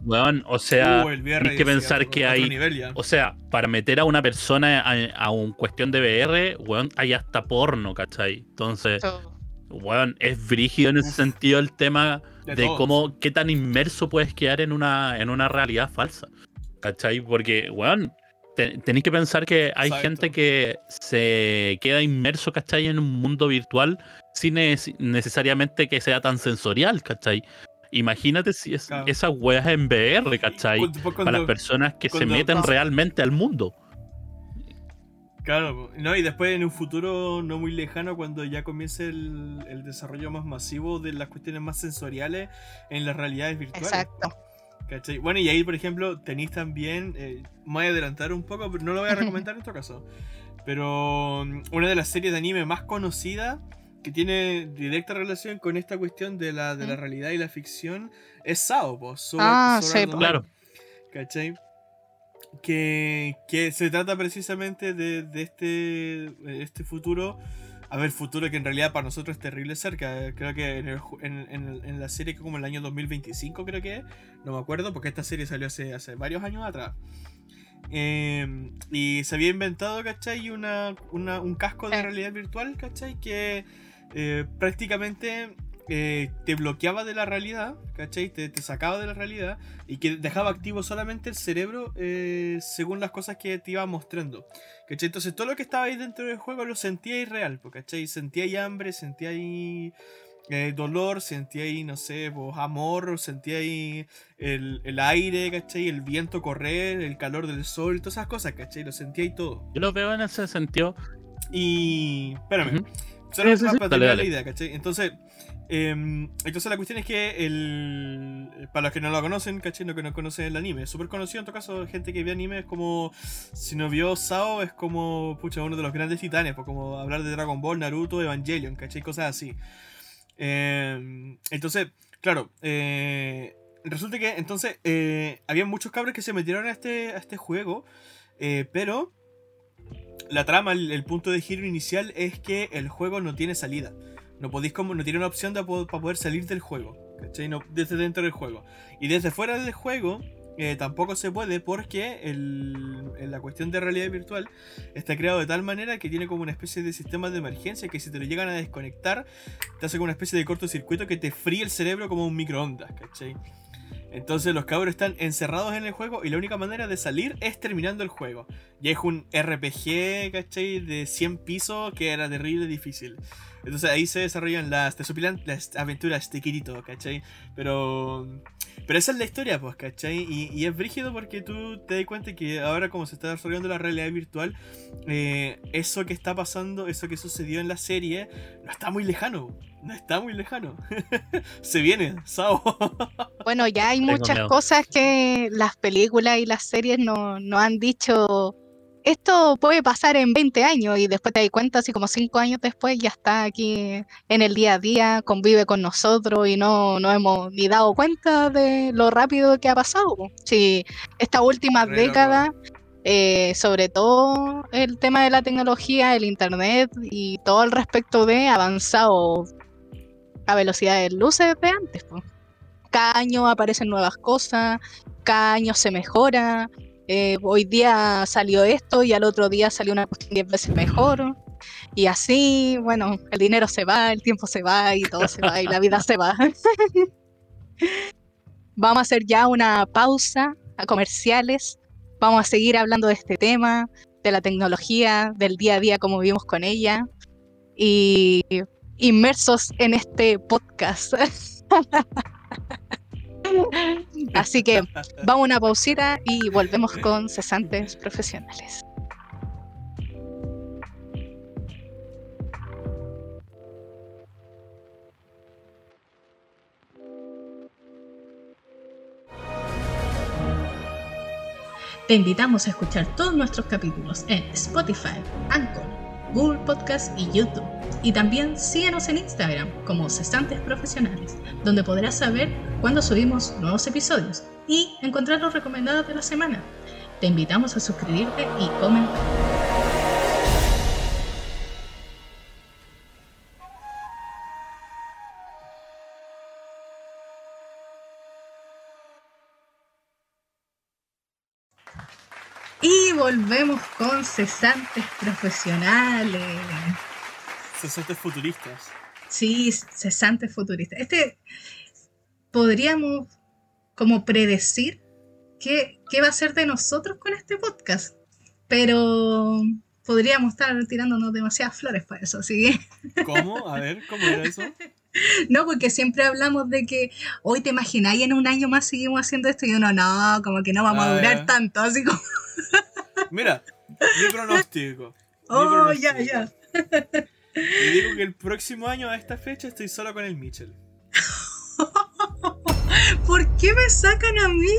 Bueno, o sea, uh, hay que pensar que hay, o sea, para meter a una persona a, un cuestión de VR, bueno, hay hasta porno, ¿cachai? Entonces, bueno, es brígido en ese sentido el tema de, cómo, qué tan inmerso puedes quedar en una, en una realidad falsa, ¿cachai? Porque, tenéis que pensar que hay gente que se queda inmerso, ¿cachai? En un mundo virtual sin necesariamente que sea tan sensorial, ¿cachai? Imagínate si es, esas weas en VR, ¿cachai? Para las personas que se meten realmente al mundo. Claro, no, y después en un futuro no muy lejano, cuando ya comience el, desarrollo más masivo de las cuestiones más sensoriales en las realidades virtuales. Exacto. ¿Cachai? Bueno, y ahí, por ejemplo, tenéis también. Eh, me voy a adelantar un poco, pero no lo voy a recomendar en este caso. Pero mm, una de las series de anime más conocidas que tiene directa relación con esta cuestión de la, de la realidad y la ficción es Sao, pues. ah, sí, claro. ¿Cachai? Que, que, se trata precisamente de, de este, este futuro a ver, futuro que en realidad para nosotros es terrible cerca. Creo que en, en, en, la serie como el año 2025 creo que es. No me acuerdo porque esta serie salió hace, hace varios años atrás. Em, y se había inventado, ¿cachai? Una, una, un casco de realidad virtual, ¿cachai? Que eh, prácticamente eh, te bloqueaba de la realidad, ¿cachai? Te, te, sacaba de la realidad y que dejaba activo solamente el cerebro eh, según las cosas que te iba mostrando. ¿Cachai? Entonces todo lo que estaba ahí dentro del juego lo sentía irreal, ¿cachai? Sentía ahí hambre, sentía ahí eh, dolor, sentía ahí, no sé, amor, sentía ahí el, el, aire, ¿cachai? El viento correr, el calor del sol, todas esas cosas, ¿cachai? Lo sentía ahí todo. Yo lo veo en ese sentido. Y... Espérame. Solo para la idea, ¿cachai? Entonces... Em, entonces la cuestión es que el, para los que no lo conocen, ¿cachai? No que no conocen el anime, es súper conocido en todo caso, gente que ve anime es como, si no vio Sao es como, pucha, uno de los grandes titanes, pues como hablar de Dragon Ball, Naruto, Evangelion, ¿cachai? Cosas así. Em, entonces, claro, eh, resulta que entonces eh, había muchos cabros que se metieron a este, a este juego, eh, pero la trama, el punto de giro inicial es que el juego no tiene salida. No podéis como, no tiene una opción para poder salir del juego. ¿Cachai? No, desde dentro del juego. Y desde fuera del juego eh, tampoco se puede porque el, la cuestión de realidad virtual está creado de tal manera que tiene como una especie de sistema de emergencia que si te lo llegan a desconectar, te hace como una especie de cortocircuito que te fríe el cerebro como un microondas, ¿cachai? Entonces los cabros están encerrados en el juego y la única manera de salir es terminando el juego. Y es un RPG, ¿cachai? De 100 pisos que era terrible difícil. Entonces ahí se desarrollan las, las aventuras de Kirito, ¿cachai? Pero, pero esa es la historia, pues, ¿cachai? Y, es brígido porque tú te das cuenta que ahora como se está desarrollando la realidad virtual, eh, eso que está pasando, eso que sucedió en la serie, no está muy lejano. No está muy lejano. se viene, Sao. bueno, ya hay muchas cosas que las películas y las series no, no han dicho esto puede pasar en 20 años y después te das cuenta, así como 5 años después, ya está aquí en el día a día, convive con nosotros y no, no hemos ni dado cuenta de lo rápido que ha pasado. Sí, esta última década, eh, sobre todo el tema de la tecnología, el internet y todo el respecto de avanzado a velocidad de luces de antes. Cada año aparecen nuevas cosas, cada año se mejora, eh, hoy día salió esto y al otro día salió una cuestión 10 veces mejor. Y así, bueno, el dinero se va, el tiempo se va y todo se va y la vida se va. Vamos a hacer ya una pausa a comerciales. Vamos a seguir hablando de este tema, de la tecnología, del día a día, como vivimos con ella. Y inmersos en este podcast. Así que vamos a una pausita y volvemos con cesantes profesionales. Te invitamos a escuchar todos nuestros capítulos en Spotify, Anchor Google Podcast y YouTube. Y también síguenos en Instagram como Cesantes Profesionales, donde podrás saber cuándo subimos nuevos episodios y encontrar los recomendados de la semana. Te invitamos a suscribirte y comentar. Volvemos con cesantes profesionales. Cesantes futuristas. Sí, cesantes futuristas. Este podríamos como predecir qué, qué va a ser de nosotros con este podcast. Pero podríamos estar tirándonos demasiadas flores para eso, ¿sí? ¿Cómo? A ver, ¿cómo era eso? No, porque siempre hablamos de que hoy te imagináis en un año más seguimos haciendo esto y uno no, como que no vamos a Ah, durar tanto, así como, Mira, mi pronóstico. oh, ya, pronóstico. ya. Y digo que el próximo año a esta fecha estoy solo con el Mitchell. ¿Por qué me sacan a mí?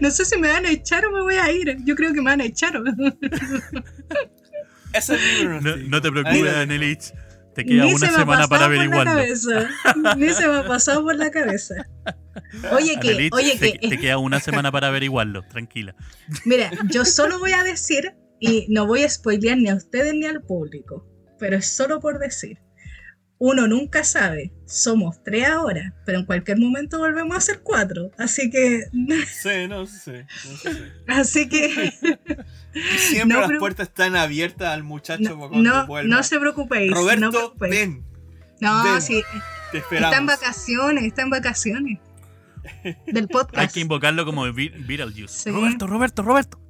No sé si me van a echar o me voy a ir. Yo creo que me van a echar. Ese es mi No, pronóstico. no te preocupes, Danelich. Te queda Ni una se semana para averiguarlo. Ni se me ha pasado por la cabeza. Oye, que, oye, te, que, te queda una semana para averiguarlo, tranquila. mira, yo solo voy a decir, y no voy a spoilear ni a ustedes ni al público, pero es solo por decir. Uno nunca sabe, somos tres ahora, pero en cualquier momento volvemos a ser cuatro. Así que, Sí, no sé. No sé. así que siempre No, las puertas están abiertas al muchacho no, cuando no, vuelva. no se preocupéis. no Roberto, preocupéis. ven. No, ven. sí, Te está en esperamos. vacaciones, está en vacaciones. Del Hay podcast. que invocarlo como Be- Beetlejuice. Sí. Roberto, Roberto, Roberto.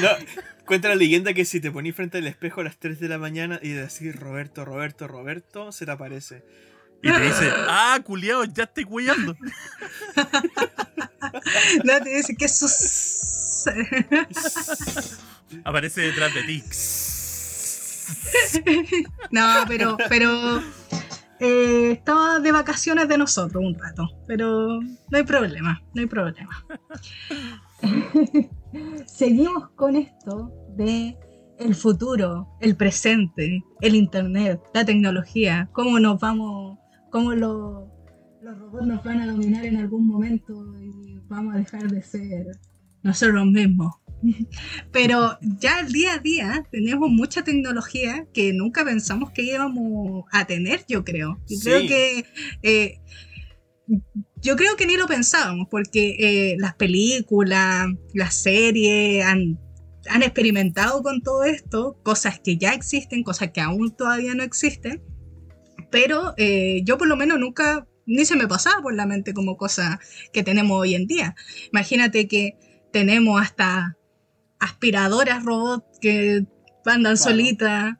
No, cuenta la leyenda que si te ponís frente al espejo a las 3 de la mañana y decís Roberto, Roberto, Roberto, se te aparece. Y te dice, ah, culiao, ya estoy cuidando. No, te dice que eso. Aparece detrás de ti. No, pero, pero eh, estaba de vacaciones de nosotros un rato, pero no hay problema, no hay problema. Seguimos con esto de el futuro, el presente, el internet, la tecnología, cómo nos vamos, cómo lo- los robots nos van a dominar en algún momento y vamos a dejar de ser nosotros mismos. Pero ya el día a día tenemos mucha tecnología que nunca pensamos que íbamos a tener, yo creo. Yo Sí. creo que eh, yo creo que ni lo pensábamos, porque eh, las películas, las series han, han experimentado con todo esto, cosas que ya existen, cosas que aún todavía no existen, pero eh, yo por lo menos nunca, ni se me pasaba por la mente como cosas que tenemos hoy en día. Imagínate que tenemos hasta aspiradoras robots que andan Claro. solitas.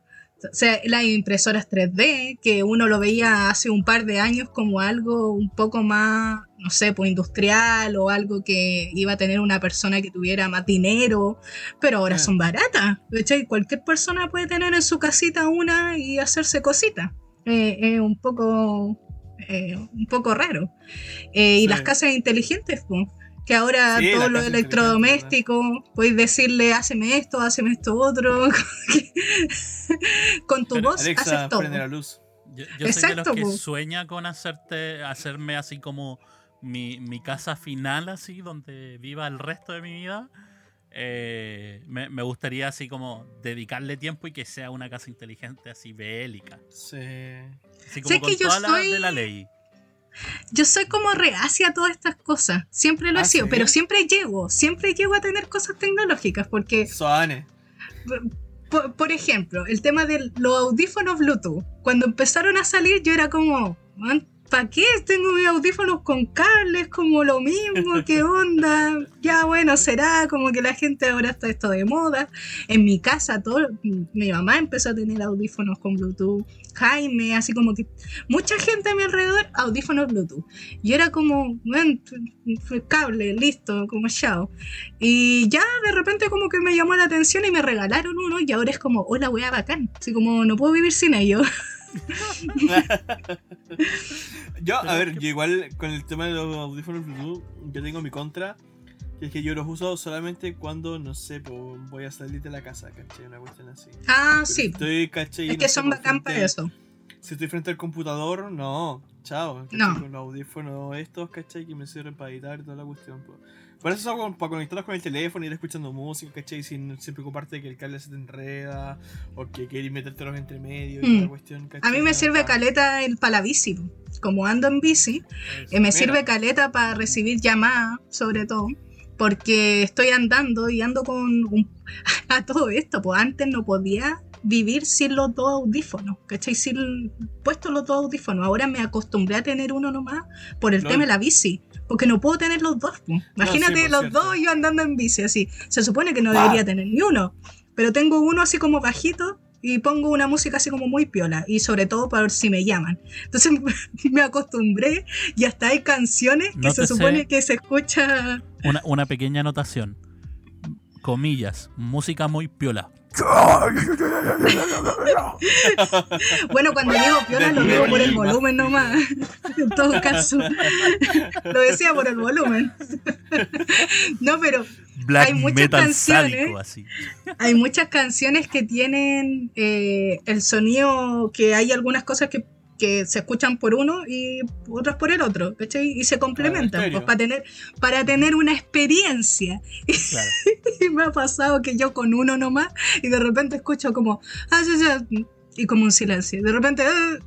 O sea, las impresoras 3D, que uno lo veía hace un par de años como algo un poco más, no sé, pues industrial o algo que iba a tener una persona que tuviera más dinero, pero ahora Ah. son baratas. ¿cachai? Cualquier persona puede tener en su casita una y hacerse cositas. Eh, es un poco, eh, un poco raro. Eh, Y las casas inteligentes, pues, que ahora Sí, todo lo electrodoméstico, podéis decirle, hazme esto, hazme esto otro. Con tu Pero, voz Alexa, haces todo. prende la luz. Yo, yo soy de Exacto, los que sueña con hacerte, hacerme así como mi, mi casa final, así, donde viva el resto de mi vida. Eh, me, me gustaría así como dedicarle tiempo y que sea una casa inteligente así bélica. Sí. Así como Sé con que yo soy- de la ley. Yo soy como reacia a todas estas cosas. Siempre lo he ¿Ah, sido, sí? pero siempre llego, siempre llego a tener cosas tecnológicas, porque Soane. Por, por ejemplo, el tema de los audífonos Bluetooth. Cuando empezaron a salir, yo era como, ¿para qué tengo mis audífonos con cables? Como lo mismo, ¿qué onda? Ya bueno, será como que la gente ahora está esto de moda. En mi casa, todo, mi mamá empezó a tener audífonos con Bluetooth. Jaime, así como que mucha gente a mi alrededor, audífonos Bluetooth. Y era como, bueno, cable, listo, como chao. Y ya de repente como que me llamó la atención y me regalaron uno y ahora es como, hola, wea bacán. Así como, no puedo vivir sin ello. Yo, a ver, yo igual con el tema de los audífonos Bluetooth, yo tengo mi contra. Que es que yo los uso solamente cuando, no sé, voy a salir de la casa, ¿cachai? Una cuestión así. Ah, Pero sí. Estoy, ¿cachai? Es que son bacán para eso. Si estoy frente al computador, no. Chao. ¿cachai? No. Con los audífonos estos, ¿cachai? Que me sirven para editar y toda la cuestión. pues. Por eso son para conectarlos con el teléfono, ir escuchando música, ¿cachai? Sin, sin preocuparte de que el cable se te enreda o que quieres metértelos entre medio y toda la Mm. cuestión, A mí me No, sirve pa- caleta el para la bici. po. Como ando en bici, eh, me sirve caleta para recibir llamadas, sobre todo, porque estoy andando y ando con un... a todo esto, pues antes no podía vivir sin los dos audífonos, ¿cachai? Sin puestos los dos audífonos. Ahora me acostumbré a tener uno nomás por el Lol. tema de la bici, porque no puedo tener los dos. pues. Imagínate sí, los cierto. dos yo andando en bici así. Se supone que no Ah. debería tener ni uno, pero tengo uno así como bajito y pongo una música así como muy piola y sobre todo para ver si me llaman. Entonces me acostumbré y hasta hay canciones que se supone que se escucha Una, una pequeña anotación. Comillas, música muy piola. Bueno, cuando digo piola lo digo por el volumen nomás. En todo caso, lo decía por el volumen. No, pero Black Hay muchas canciones. sádico, así. hay muchas canciones que tienen eh, el sonido que hay algunas cosas que, que se escuchan por uno y otras por el otro, ¿cachai? Y se complementan pues, para tener para tener una experiencia. Claro. Y me ha pasado que yo con uno nomás y de repente escucho como, ah, ya, ya, y como un silencio. De repente, "Ah",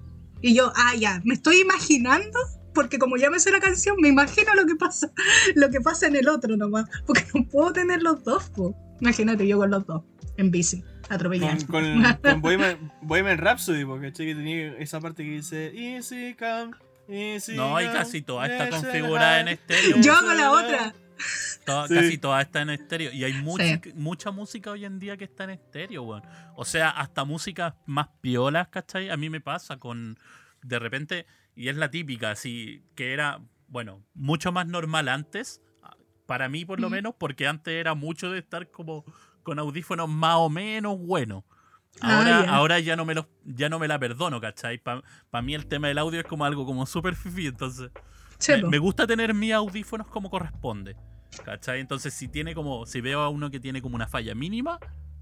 y yo, ah, ya, me estoy imaginando, porque como ya me sé la canción, me imagino lo que pasa, lo que pasa en el otro nomás, porque no puedo tener los dos, po. Imagínate yo con los dos, en bici, atropellando. Con, con, con Bohemian, Bohemian Rhapsody, porque ¿cachai? que tenía esa parte que dice Easy come, easy No, y casi toda está configurada en ride". estéreo. Yo hago la otra. Toda- Sí. Casi toda está en estéreo. Y hay mucha, Sí. mucha música hoy en día que está en estéreo, weón. O sea, hasta músicas más piolas, ¿cachai? A mí me pasa con. De repente, y es la típica, así, que era, bueno, mucho más normal antes. Para mí, por lo menos, porque antes era mucho de estar como con audífonos más o menos buenos. Ah, Ahora, ya. ahora ya no me los, ya no me la perdono, ¿cachai? Para mí el tema del audio es como algo como súper fifi, entonces. Me, me gusta tener mis audífonos como corresponde. ¿Cachai? Entonces, si tiene como. Si veo a uno que tiene como una falla mínima,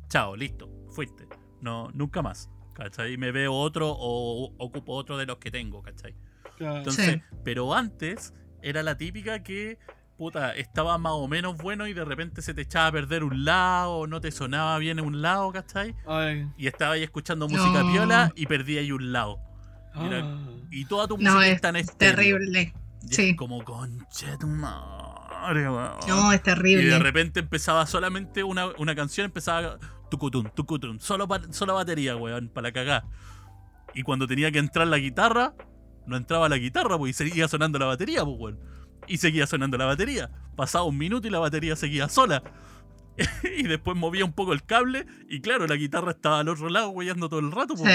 chao, listo, fuiste. No, nunca más. ¿Cachai? Me veo otro o ocupo otro de los que tengo, ¿cachai? Entonces, Sí. pero antes era la típica que. Puta, estaba más o menos bueno y de repente se te echaba a perder un lado, no te sonaba bien un lado, ¿cachai? Ay. Y estaba ahí escuchando música No. piola y perdí ahí un lado. Mira, Ah. Y toda tu música No, es está en estéreo. terrible. Y Sí. es como, conche tu madre, weón". No, es Y terrible. de repente empezaba solamente una, una canción, empezaba tucutun, tucutun, solo, pa- solo batería, weón, para cagá. Y cuando tenía que entrar la guitarra, no entraba la guitarra, pues, y seguía sonando la batería, pues, weón. Y seguía sonando la batería. Pasaba un minuto y la batería seguía sola. y después movía un poco el cable, y claro, la guitarra estaba al otro lado, weyando todo el rato. Sí.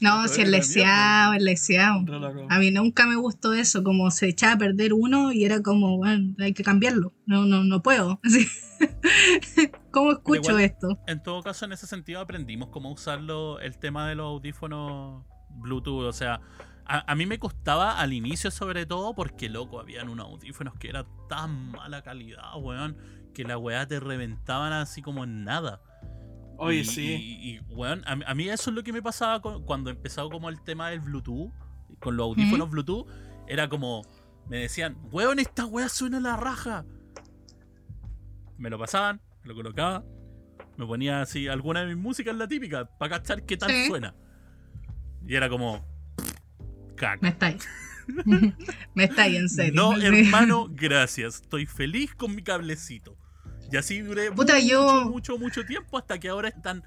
No, si el leseado, el leseado. A mí nunca me gustó eso, como se echaba a perder uno y era como, bueno, hay que cambiarlo. No, no, no puedo. Así. ¿Cómo escucho igual- esto? En todo caso, en ese sentido aprendimos cómo usarlo, el tema de los audífonos Bluetooth. O sea, a, a mí me costaba al inicio sobre todo porque, loco, habían unos audífonos que era tan mala calidad, weón, que la weá te reventaban así como en nada. Oye, Y- sí. Y, y, weón, a, mí- a mí eso es lo que me pasaba con- cuando empezó como el tema del Bluetooth, con los audífonos Bluetooth, era como, me decían, weón, esta weá suena a la raja. Me lo pasaban, me lo colocaba, me ponía así alguna de mis músicas, la típica, para cachar qué tal Sí. suena. Y era como, Me estáis. me estáis en serio. No, hermano, gracias. Estoy feliz con mi cablecito. Y así duré Puta, mucho, yo- mucho, mucho tiempo hasta que ahora están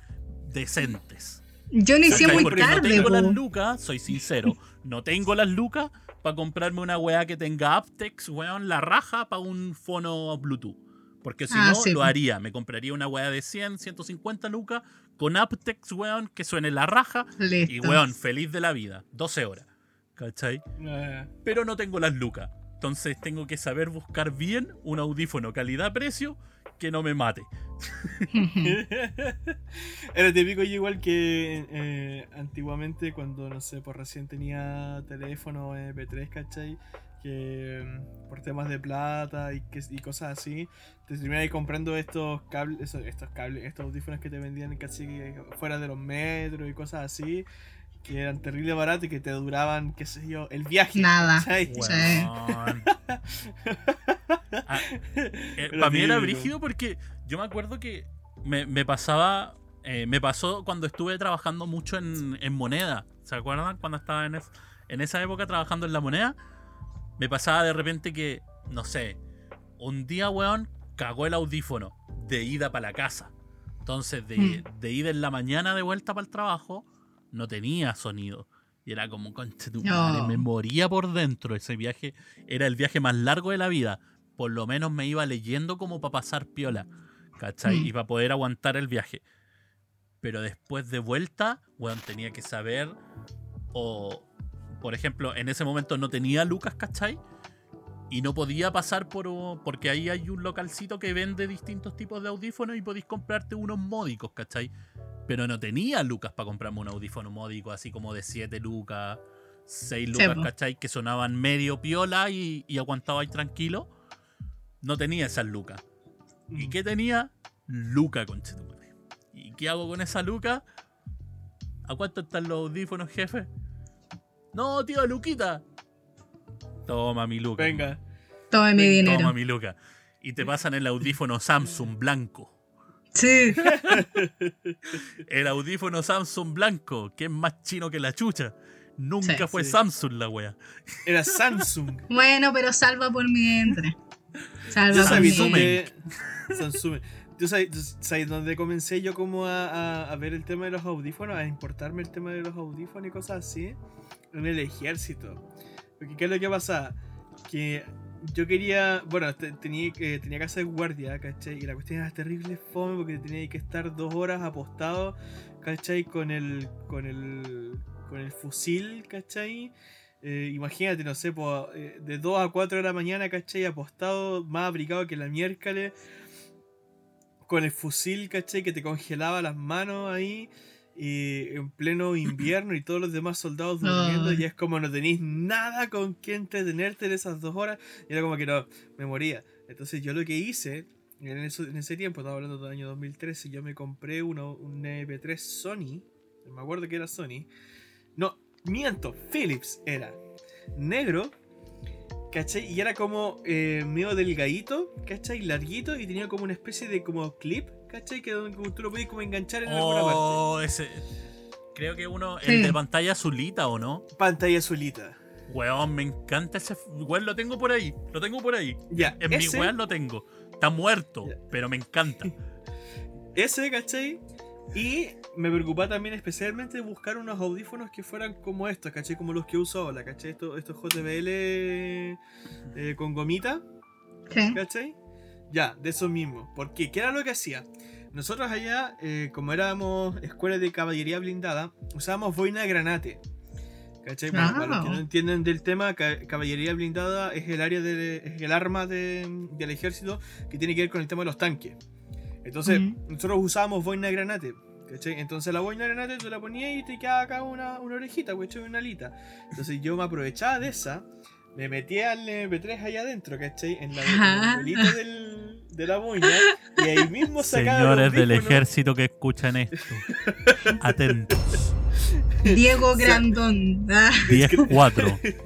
decentes. Yo inicié muy Porque tarde, no tengo las lucas, soy sincero. No tengo las lucas para comprarme una weá que tenga aptex, weón, la raja para un fono Bluetooth. Porque si Ah, no, sí, lo haría. Me compraría una weá de 100, 150 lucas con aptex, weón, que suene la raja. Listo. Y weón, feliz de la vida. 12 horas. ¿Cachai? Eh, Pero no tengo las lucas. Entonces tengo que saber buscar bien un audífono calidad-precio que no me mate. Era típico yo igual que eh, antiguamente cuando, no sé, pues recién tenía teléfono MP3, ¿cachai? que mm, por temas de plata y, que, y cosas así, te terminabas comprando estos cables, estos cables, estos audífonos que te vendían casi fuera de los metros y cosas así, que eran terrible baratos y que te duraban, qué sé yo, el viaje. Nada. Weón. Ah, eh, Pero para mí era brígido porque yo me acuerdo que me, me pasaba. eh, me pasó cuando estuve trabajando mucho en, en moneda. ¿Se acuerdan? Cuando estaba en, es- en esa época trabajando en la moneda. Me pasaba de repente que, no sé, un día, weón, cagó el audífono de ida para la casa. Entonces, de, Mm. de ida en la mañana de vuelta para el trabajo, no tenía sonido. Y era como, conche tu No. madre, me moría por dentro. Ese viaje era el viaje más largo de la vida. Por lo menos me iba leyendo como para pasar piola. ¿Cachai? Mm. Y para poder aguantar el viaje. Pero después de vuelta, weón, tenía que saber. O, por ejemplo, en ese momento no tenía Lucas, ¿cachai? Y no podía pasar por. Porque ahí hay un localcito que vende distintos tipos de audífonos y podéis comprarte unos módicos, ¿cachai? Pero no tenía lucas para comprarme un audífono módico así como de 7 lucas, 6 Sí, lucas. ¿cachai? Que sonaban medio piola y, y aguantaba ahí tranquilo. No tenía esas lucas. Mm. ¿Y qué tenía? Luca, conchetumare. ¿Y qué hago con esa luca? ¿A cuánto están los audífonos, jefe? No, tío, Luquita. Toma mi luca. Venga. Tome mi Toma dinero. mi luca. Y te pasan el audífono Samsung blanco. Sí. El audífono Samsung blanco, que es más chino que la chucha. Nunca Sí. fue Sí. Samsung la wea. Era Samsung. Bueno, pero salva por mientras. ¿Tú Salva por mientras. dónde, Samsung. ¿Tú sabes, tú sabes dónde comencé yo como a, a- a ver el tema de los audífonos? A importarme el tema de los audífonos y cosas así. En el ejército. Porque ¿qué es lo que pasa? Que yo quería, bueno, te- tenía, que, tenía que hacer guardia, ¿cachai? Y la cuestión era terrible fome porque tenía que estar dos horas apostado, ¿cachai? Con el, con el, con el fusil, ¿cachai? Eh, imagínate, no sé, po, eh, de 2 a 4 de la mañana, ¿cachai? Apostado, más abrigado que la miércoles, con el fusil, ¿cachai? Que te congelaba las manos ahí, y en pleno invierno y todos los demás soldados durmiendo, Ay. y es como no tenéis nada con qué entretenerte en esas dos horas, y era como que no, me moría. Entonces yo lo que hice, en, eso- en ese tiempo, estaba hablando del año 2013, yo me compré uno, un MP3 Sony, me acuerdo que era Sony, no, miento, Philips era negro, ¿cachai? Y era como eh, medio delgadito, ¿cachai? Larguito y tenía como una especie de como clip, ¿cachai? Que donde tú lo podías como enganchar en alguna parte. Oh, ese. Creo que uno. Sí. El de pantalla azulita, ¿o no? Pantalla azulita. Weón, me encanta ese. Weón, lo tengo por ahí. Lo tengo por ahí. Ya, En ese, mi weón lo tengo. Está muerto, Ya. pero me encanta. ese, ¿cachai? Y me preocupaba también especialmente buscar unos audífonos que fueran como estos, ¿cachai? Como los que uso ahora, ¿cachai? Estos, estos JBL eh, con gomita. Sí. ¿Cachai? Ya, de eso mismo. ¿Por qué? ¿Qué era lo que hacía? Nosotros allá, eh, como éramos escuela de caballería blindada, usábamos boina de granate. ¿Cachai? Para los que no Ah. entienden del tema, ca- caballería blindada es el área de, es el arma de- del ejército que tiene que ver con el tema de los tanques. Entonces, Ujú. nosotros usábamos boina de granate. ¿Cachai? Entonces la boina de granate tú la ponías y te quedaba acá una, una orejita, ¿cachai? Una alita. Entonces yo me aprovechaba de esa, me metía al MP3 allá adentro, ¿cachai? En, la, en Ah. bolito del, de la boina y ahí mismo sacaba Señores del ejército que escuchan esto, atentos. Diego Grandón. Ah, 10-4.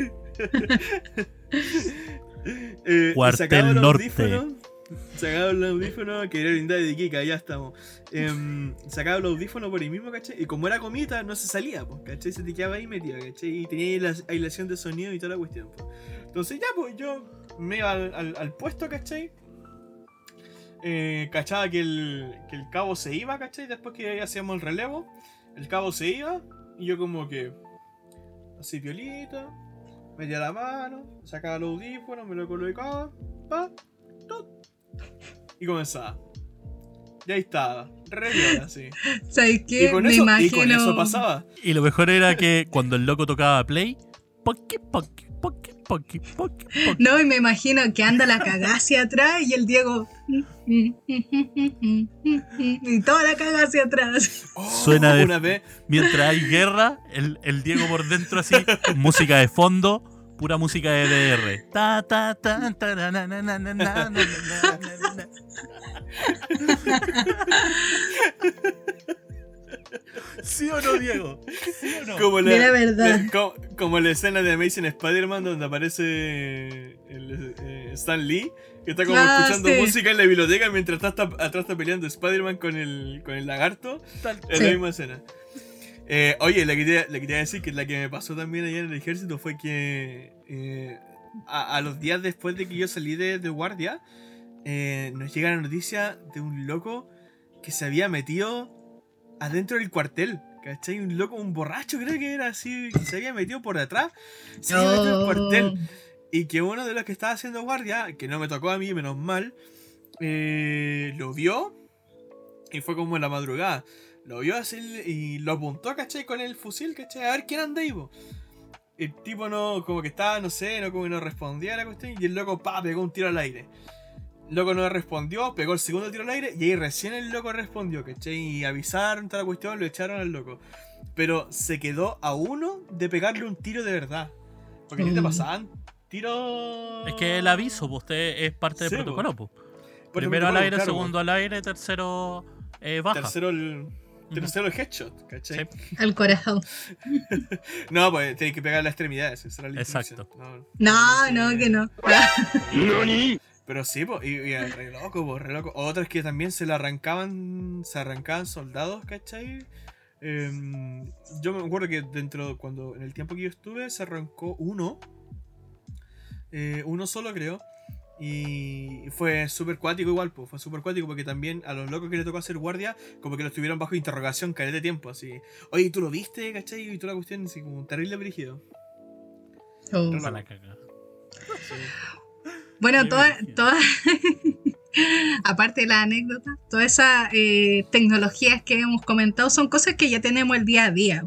Eh, Cuartel sacaba los Norte. Audífonos, Sacaba el audífono, que era blindada de Kika, ya estamos. Em, sacaba el audífono por ahí mismo, ¿cachai? Y como era comita, no se salía, pues, ¿cachai? Se te quedaba ahí metido, ¿cachai? Y tenía ahí la aislación de sonido y toda la cuestión, pues. Entonces ya, pues, yo me iba al, puesto, ¿cachai? Eh, cachaba que el, que el cabo se iba, ¿cachai? Después que hacíamos el relevo, el cabo se iba y yo como que... Así violita, metía la mano, sacaba el audífono, me lo colocaba, pa, tut, y comenzaba. Y ahí estaba, re viola, así. ¿Sabes Y qué? con, Me eso, y imagino. con eso pasaba. Y lo mejor era que cuando el loco tocaba play, poqui, poqui, poqui, poqui, poqui, poqui. No, y me imagino que anda la cagada hacia atrás y el Diego. Y toda la cagada hacia atrás. Oh, Suena de- Una vez, Mientras hay guerra, el, el Diego por dentro así, música de fondo, pura música de DR. Ta, ta, ta, ta, na, na, na, na, na, na, na, na, na. ¿Sí o no, Diego? ¿Sí o no? Como la verdad. la- como, como la escena de Amazing Spider-Man donde aparece el, eh, Stan Lee, que está como Ah, escuchando sí. música en la biblioteca mientras está, está- atrás está peleando Spider-Man con el, con el lagarto. Tal- Es Sí. la misma escena. Eh, oye, la que, te, la que te iba a decir que la que me pasó también allá en el ejército fue que eh, a, a los días después de que yo salí de, de guardia, eh, nos llega la noticia de un loco que se había metido adentro del cuartel. ¿Cachai? Un loco, un borracho creo que era así, que se había metido por detrás, se había metido en el cuartel. Y que uno de los que estaba haciendo guardia, que no me tocó a mí, menos mal, eh, lo vio y fue como en la madrugada. Lo vio así y lo apuntó, ¿cachai? Con el fusil, ¿cachai? A ver quién anda ahí, po. El tipo no, como que estaba, no sé, no como que no respondía a la cuestión. Y el loco, pa, pegó un tiro al aire. El loco no respondió, pegó el segundo tiro al aire. Y ahí recién el loco respondió, ¿cachai? Y avisaron toda la cuestión, lo echaron al loco. Pero se quedó a uno de pegarle un tiro de verdad. Porque a ti te Mm. pasaban tiros. Es que el aviso, pues, usted es parte del Sí, protocolo. pues. Primero al aire, claro, segundo al aire, tercero eh, baja. Tercero el, tercero el headshot, ¿cachai? Sí. Al corazón. No, pues tenés que pegar las extremidades, esa era la Exacto. instrucción. No, no, que no. Pero sí, pues, y, y re loco, pues, re loco. Otras que también se le arrancaban, se arrancaban soldados, ¿cachai? Em, yo me acuerdo que dentro, cuando, en el tiempo que yo estuve, se arrancó uno. eh, uno solo, creo. Y fue súper cuático igual, pues, fue súper cuático porque también a los locos que le tocó hacer guardia, como que los tuvieron bajo interrogación caleta de tiempo, así. Oye, ¿tú lo viste, cachai? Y toda la cuestión, así como terrible brígido. Oh. La. Sí. Bueno, toda, toda aparte de la anécdota, todas esas eh, tecnologías que hemos comentado son cosas que ya tenemos el día a día.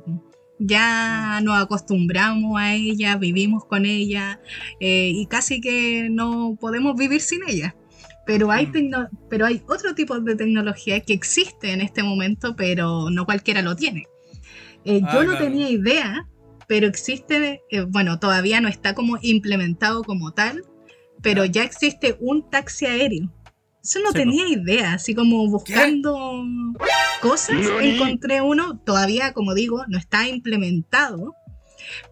Ya nos acostumbramos a ellas, vivimos con ellas eh, y casi que no podemos vivir sin ellas. Pero hay, Mm. tecno- pero hay otro tipo de tecnología que existe en este momento, pero no cualquiera lo tiene. Eh, Ah, yo no claro. tenía idea, pero existe, eh, bueno, todavía no está como implementado como tal, pero ya existe un taxi aéreo. Eso no Sí, tenía idea, así como buscando cosas, encontré uno, todavía como digo, no está implementado,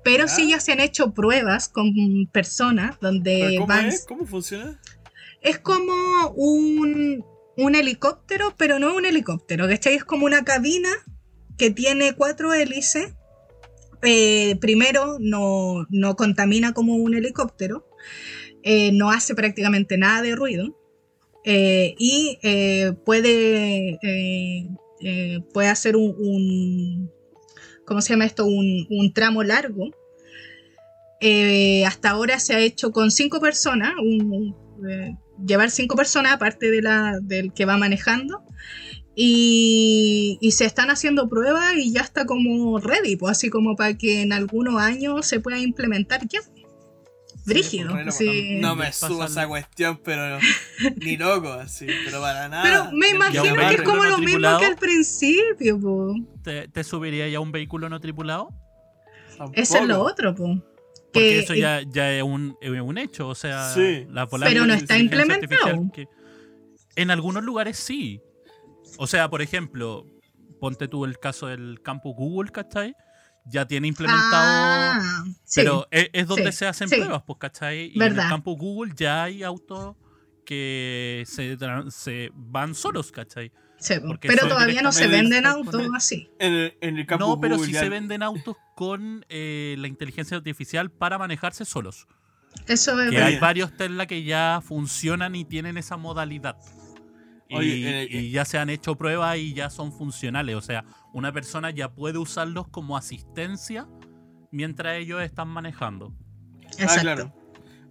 pero ¿Ya? sí ya se han hecho pruebas con personas donde ¿Pero ¿Cómo van... es? ¿Cómo funciona? Es como un, un helicóptero, pero no un helicóptero, ¿cachai? Es como una cabina que tiene cuatro hélices. Eh, primero, no, no contamina como un helicóptero, eh, no hace prácticamente nada de ruido eh, y eh, puede, eh, puede hacer un, ¿cómo se llama esto? Un, tramo largo. Hasta ahora se ha hecho con cinco personas, llevar cinco personas aparte de la, del que va manejando. Y, y se están haciendo pruebas y ya está como ready, pues así como para que en algunos años se pueda implementar ya. Brígido. Sí, pues, sí. No me subo a esa cuestión, pero no, ni loco, así, pero para nada. Pero me imagino que es como no lo mismo que al principio, po. ¿Te, te subiría ya un vehículo no tripulado? Eso es lo otro, po. Porque Que- eso ya, ya es, un, es un hecho, o sea, Sí. la Pero no está implementado. que- en algunos lugares sí. O sea, por ejemplo, ponte tú el caso del campus Google, ¿cachai? Ya tiene implementado... Ah, sí. pero es, es donde sí, se hacen sí. pruebas, pues, ¿cachai? Y en el campus Google ya hay autos que se, van solos, ¿cachai? Sí, po. porque pero todavía no se venden autos así. En el, en el campo No, pero Google sí ya- se venden autos con eh, la inteligencia artificial para manejarse solos. Eso es Que hay varios Tesla que ya funcionan y tienen esa modalidad. Y, Oye, en el- y ya se han hecho pruebas y ya son funcionales. O sea, una persona ya puede usarlos como asistencia mientras ellos están manejando. Exacto. Ah, claro.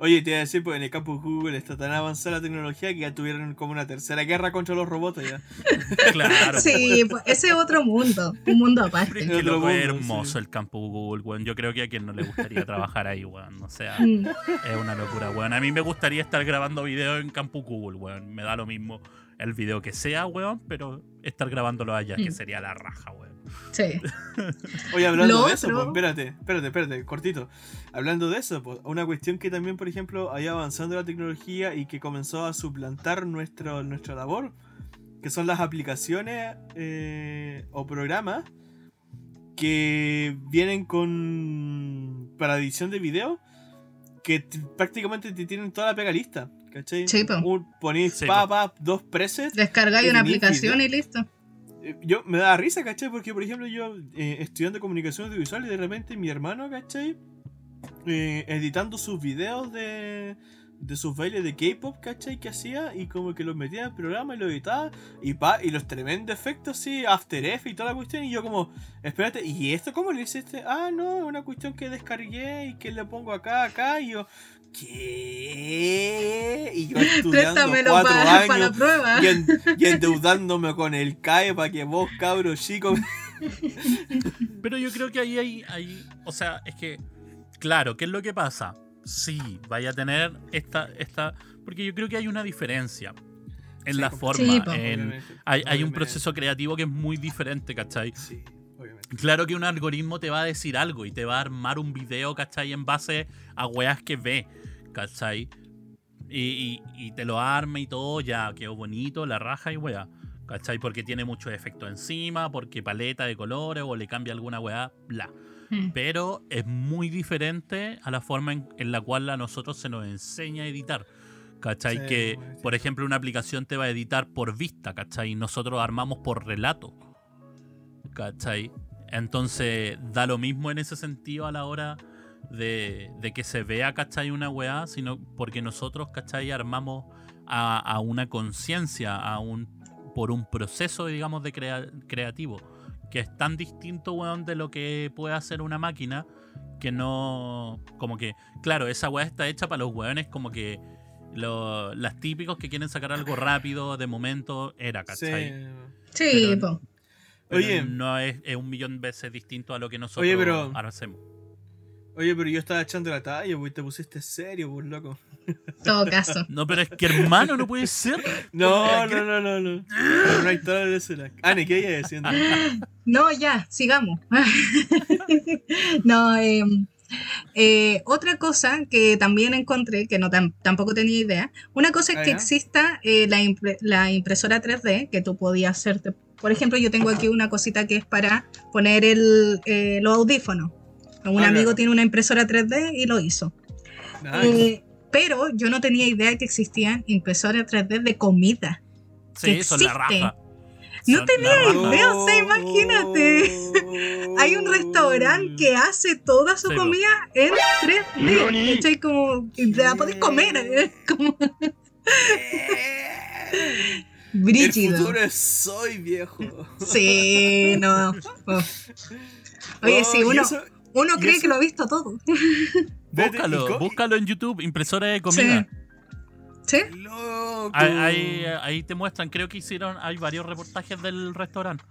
Oye, te iba a decir, pues en el campus Google está tan avanzada la tecnología que ya tuvieron como una tercera guerra contra los robots ya. Claro. Sí, pues, ese es otro mundo, un mundo es aparte. Otro es mundo, hermoso sí. el campo Google, weón. Yo creo que a quien no le gustaría trabajar ahí, weón. O sea, Mm. es una locura, weón. A mí me gustaría estar grabando videos en campo Google, weón. Me da lo mismo el video que sea, weón, pero estar grabándolo allá, que Mm. sería la raja, weón. Sí. Oye, hablando Lo de eso, pues, espérate, espérate, espérate, cortito. Hablando de eso, pues, una cuestión que también, por ejemplo, ha ido avanzando la tecnología y que comenzó a suplantar nuestro, nuestra labor, que son las aplicaciones eh, o programas que vienen con. para edición de video, que prácticamente te tienen toda la pega lista, ¿cachai? Po. Un- Ponís Sí, pa, pa, dos presets Descargáis ¿Y una aplicación y listo. eh, yo me da risa, ¿cachai? Porque, por ejemplo, yo eh, estudiando comunicación audiovisual y de repente mi hermano, ¿cachai? Eh, editando sus videos de, de sus bailes de K-pop, ¿cachai? Que hacía y como que los metía en el programa y lo editaba y pa, y los tremendos efectos, sí, After Effects y toda la cuestión. Y yo, como, espérate, ¿y esto cómo lo hiciste? Ah, no, es una cuestión que descargué y que le pongo acá, acá. Y yo, ¿qué? Y yo estudiando cuatro para años la prueba. y, en- y endeudándome con el CAE para que vos, cabros chicos. Pero yo creo que ahí hay, hay- o sea, es que, claro, ¿qué es lo que pasa? Sí, vaya a tener esta, esta, porque yo creo que hay una diferencia en Sí, la forma, Sí, en- hay, hay un proceso creativo que es muy diferente, ¿cachai? Sí. Claro que un algoritmo te va a decir algo y te va a armar un video, ¿cachai? En base a weas que ve, ¿cachai? Y, y- y te lo arma y todo, ya quedó bonito, la raja y wea, ¿cachai? Porque tiene muchos efectos encima, porque paleta de colores o le cambia alguna wea, bla. Mm. Pero es muy diferente a la forma en, en la cual a nosotros se nos enseña a editar. ¿Cachai? Sí, que, por ejemplo, una aplicación te va a editar por vista, ¿cachai? Y nosotros armamos por relato. ¿Cachai? Entonces, da lo mismo en ese sentido a la hora de, de que se vea, ¿cachai? Una weá, sino porque nosotros, ¿cachai? Armamos a, a una conciencia, a un por un proceso, digamos, de crea- creativo, que es tan distinto, weón, de lo que puede hacer una máquina, que no. Como que, claro, esa weá está hecha para los weones, como que. lo- las típicos que quieren sacar algo rápido, de momento, era, ¿cachai? Sí. Sí, Pero-. Pero Oye. no es, es un millón de veces distinto a lo que nosotros Oye, pero- hacemos. Oye, pero yo estaba echando la talla, pues te pusiste serio, pues loco. todo caso. No, pero es que hermano, no puede ser. No, no, no, no, no. Pero no hay toda la escena. Ani, ¿qué ella diciendo? No, ya, sigamos. no, eh, eh, otra cosa que también encontré, que no tam- tampoco tenía idea, una cosa es Ah, que ya. exista eh, la, impre- la impresora 3D, que tú podías hacerte. Por ejemplo, yo tengo aquí una cosita que es para poner el, eh, los audífonos. Un Ah, amigo claro. tiene una impresora 3D y lo hizo. Nice. Eh, pero yo no tenía idea que existían impresoras 3D de comida. Sí, que son la raja. No Son tenía idea. o sea, imagínate. Hay un restaurante que hace toda su Sí, po. comida en 3D. ¿cachai? Como la podés comer. ¿eh? El brígido. futuro es soy, viejo. Sí, no. Oh. Oye, Oh, sí, uno, eso- uno cree que lo ha visto todo. Búscalo, búscalo en YouTube, impresora de comida. ¿Sí? Loco. Ahí, ahí, ahí te muestran, creo que hicieron, hay varios reportajes del restaurante.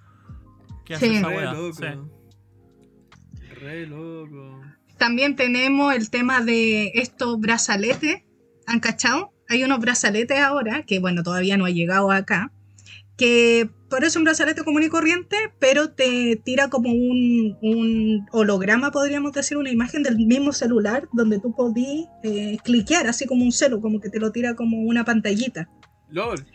Que hace Sí. esa Re loco. Sí. Re loco. También tenemos el tema de estos brazaletes. ¿Han cachado? Hay unos brazaletes ahora, que bueno, todavía no ha llegado acá, que parece un brazalete común y corriente, pero te tira como un, un holograma, podríamos decir, una imagen del mismo celular, donde tú podís eh, cliquear, así como un celo, como que te lo tira como una pantallita. LOL.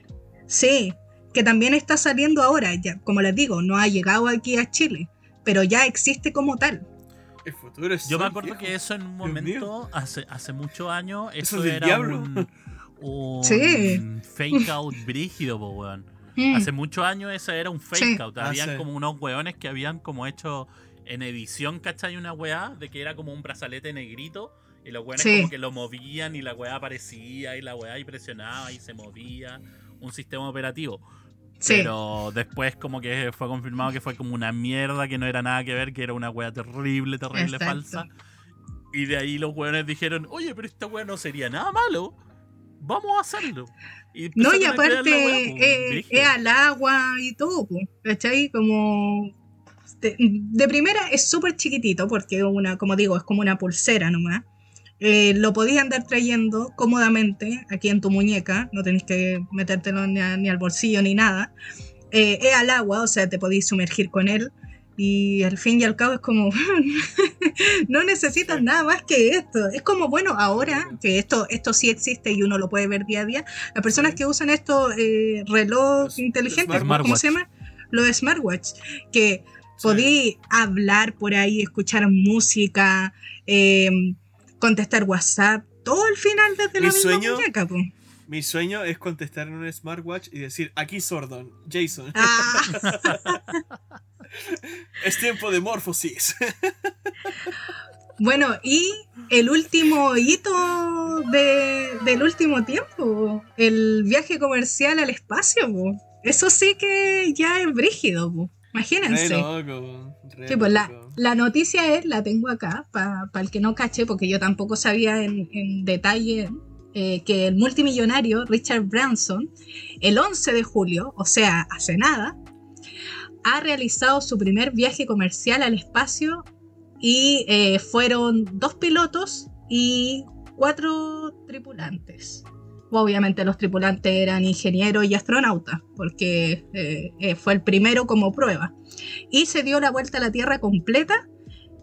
Sí, que también está saliendo ahora, ya, como les digo, no ha llegado aquí a Chile, pero ya existe como tal. El futuro es Yo me acuerdo viejo. que eso en un momento, hace, hace muchos años, Eso eso, es del era diablo. un, un Sí. fake out brígido, po, weón. Mm, Hace muchos años ese era un fake Sí. out. Ah, Habían sí. como unos weones que habían como hecho en edición, ¿cachai? Una weá de que era como un brazalete negrito. Y los weones Sí. como que lo movían y la weá aparecía y la weá y presionaba y se movía. Un sistema operativo. sí. Pero después como que fue confirmado que fue como una mierda, que no era nada que ver, que era una weá terrible, terrible, Exacto. falsa. Y de ahí los weones dijeron, oye, pero esta weá no sería nada malo. Vamos a hacerlo. Y No, y aparte po, eh, es al agua y todo, po, ¿cachai? Como... De, de primera es súper chiquitito porque una, como digo, es como una pulsera nomás. eh, lo podías andar trayendo cómodamente aquí en tu muñeca, no tenés que metértelo ni, a- ni al bolsillo ni nada. Eh, es al agua, o sea, te podéis sumergir con él. Y al fin y al cabo es como, no necesitas nada más que esto. Es como, bueno, ahora que esto, esto sí existe y uno lo puede ver día a día, las personas que usan estos eh, reloj Los- inteligentes, ¿cómo se llama? Los smartwatch, que podí hablar por ahí, escuchar música, eh, contestar WhatsApp, todo al final desde la Mi misma sueño- muñeca. po. Mi sueño es contestar en un smartwatch y decir, aquí Sordon, Jason, Ah, es tiempo de morfosis. bueno, y el último hito de- del último tiempo, el viaje comercial al espacio. po. Eso sí que ya es brígido, po. Re imagínense. loco, re Sí, pues la, la noticia es, la tengo acá, para el que no cache, porque yo tampoco sabía en, en detalle eh, que el multimillonario Richard Branson, el 11 de julio, o sea, hace nada, ha realizado su primer viaje comercial al espacio y eh, fueron dos pilotos y cuatro tripulantes. Obviamente los tripulantes eran ingenieros y astronautas, porque eh, eh, fue el primero como prueba y se dio la vuelta a la Tierra completa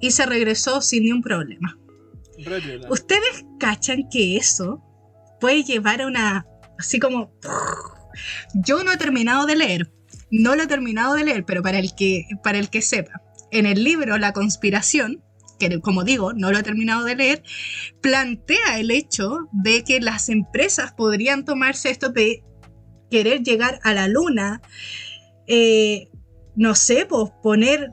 y se regresó sin ni un problema. Ustedes cachan que eso puede llevar a una... así como... Yo no he terminado de leer, no lo he terminado de leer, pero para el que, para el que sepa, en el libro La conspiración, que como digo, no lo he terminado de leer, plantea el hecho de que las empresas podrían tomarse esto de querer llegar a la luna, eh, no sé, pues poner,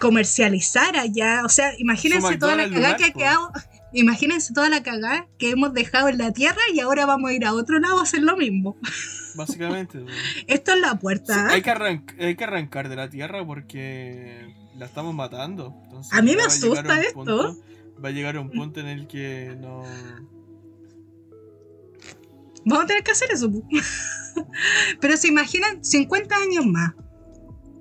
comercializar allá, o sea, imagínense toda la cagada que ha po. quedado, imagínense toda la cagada que hemos dejado en la Tierra y ahora vamos a ir a otro lado a hacer lo mismo. Básicamente. Esto es la puerta. ¿ah? hay, que arranc- hay que arrancar de la Tierra porque la estamos matando. Entonces, A mí me a asusta esto. punto- va a llegar a un punto en el que no... Vamos a tener que hacer eso. Pero se imaginan 50 años más.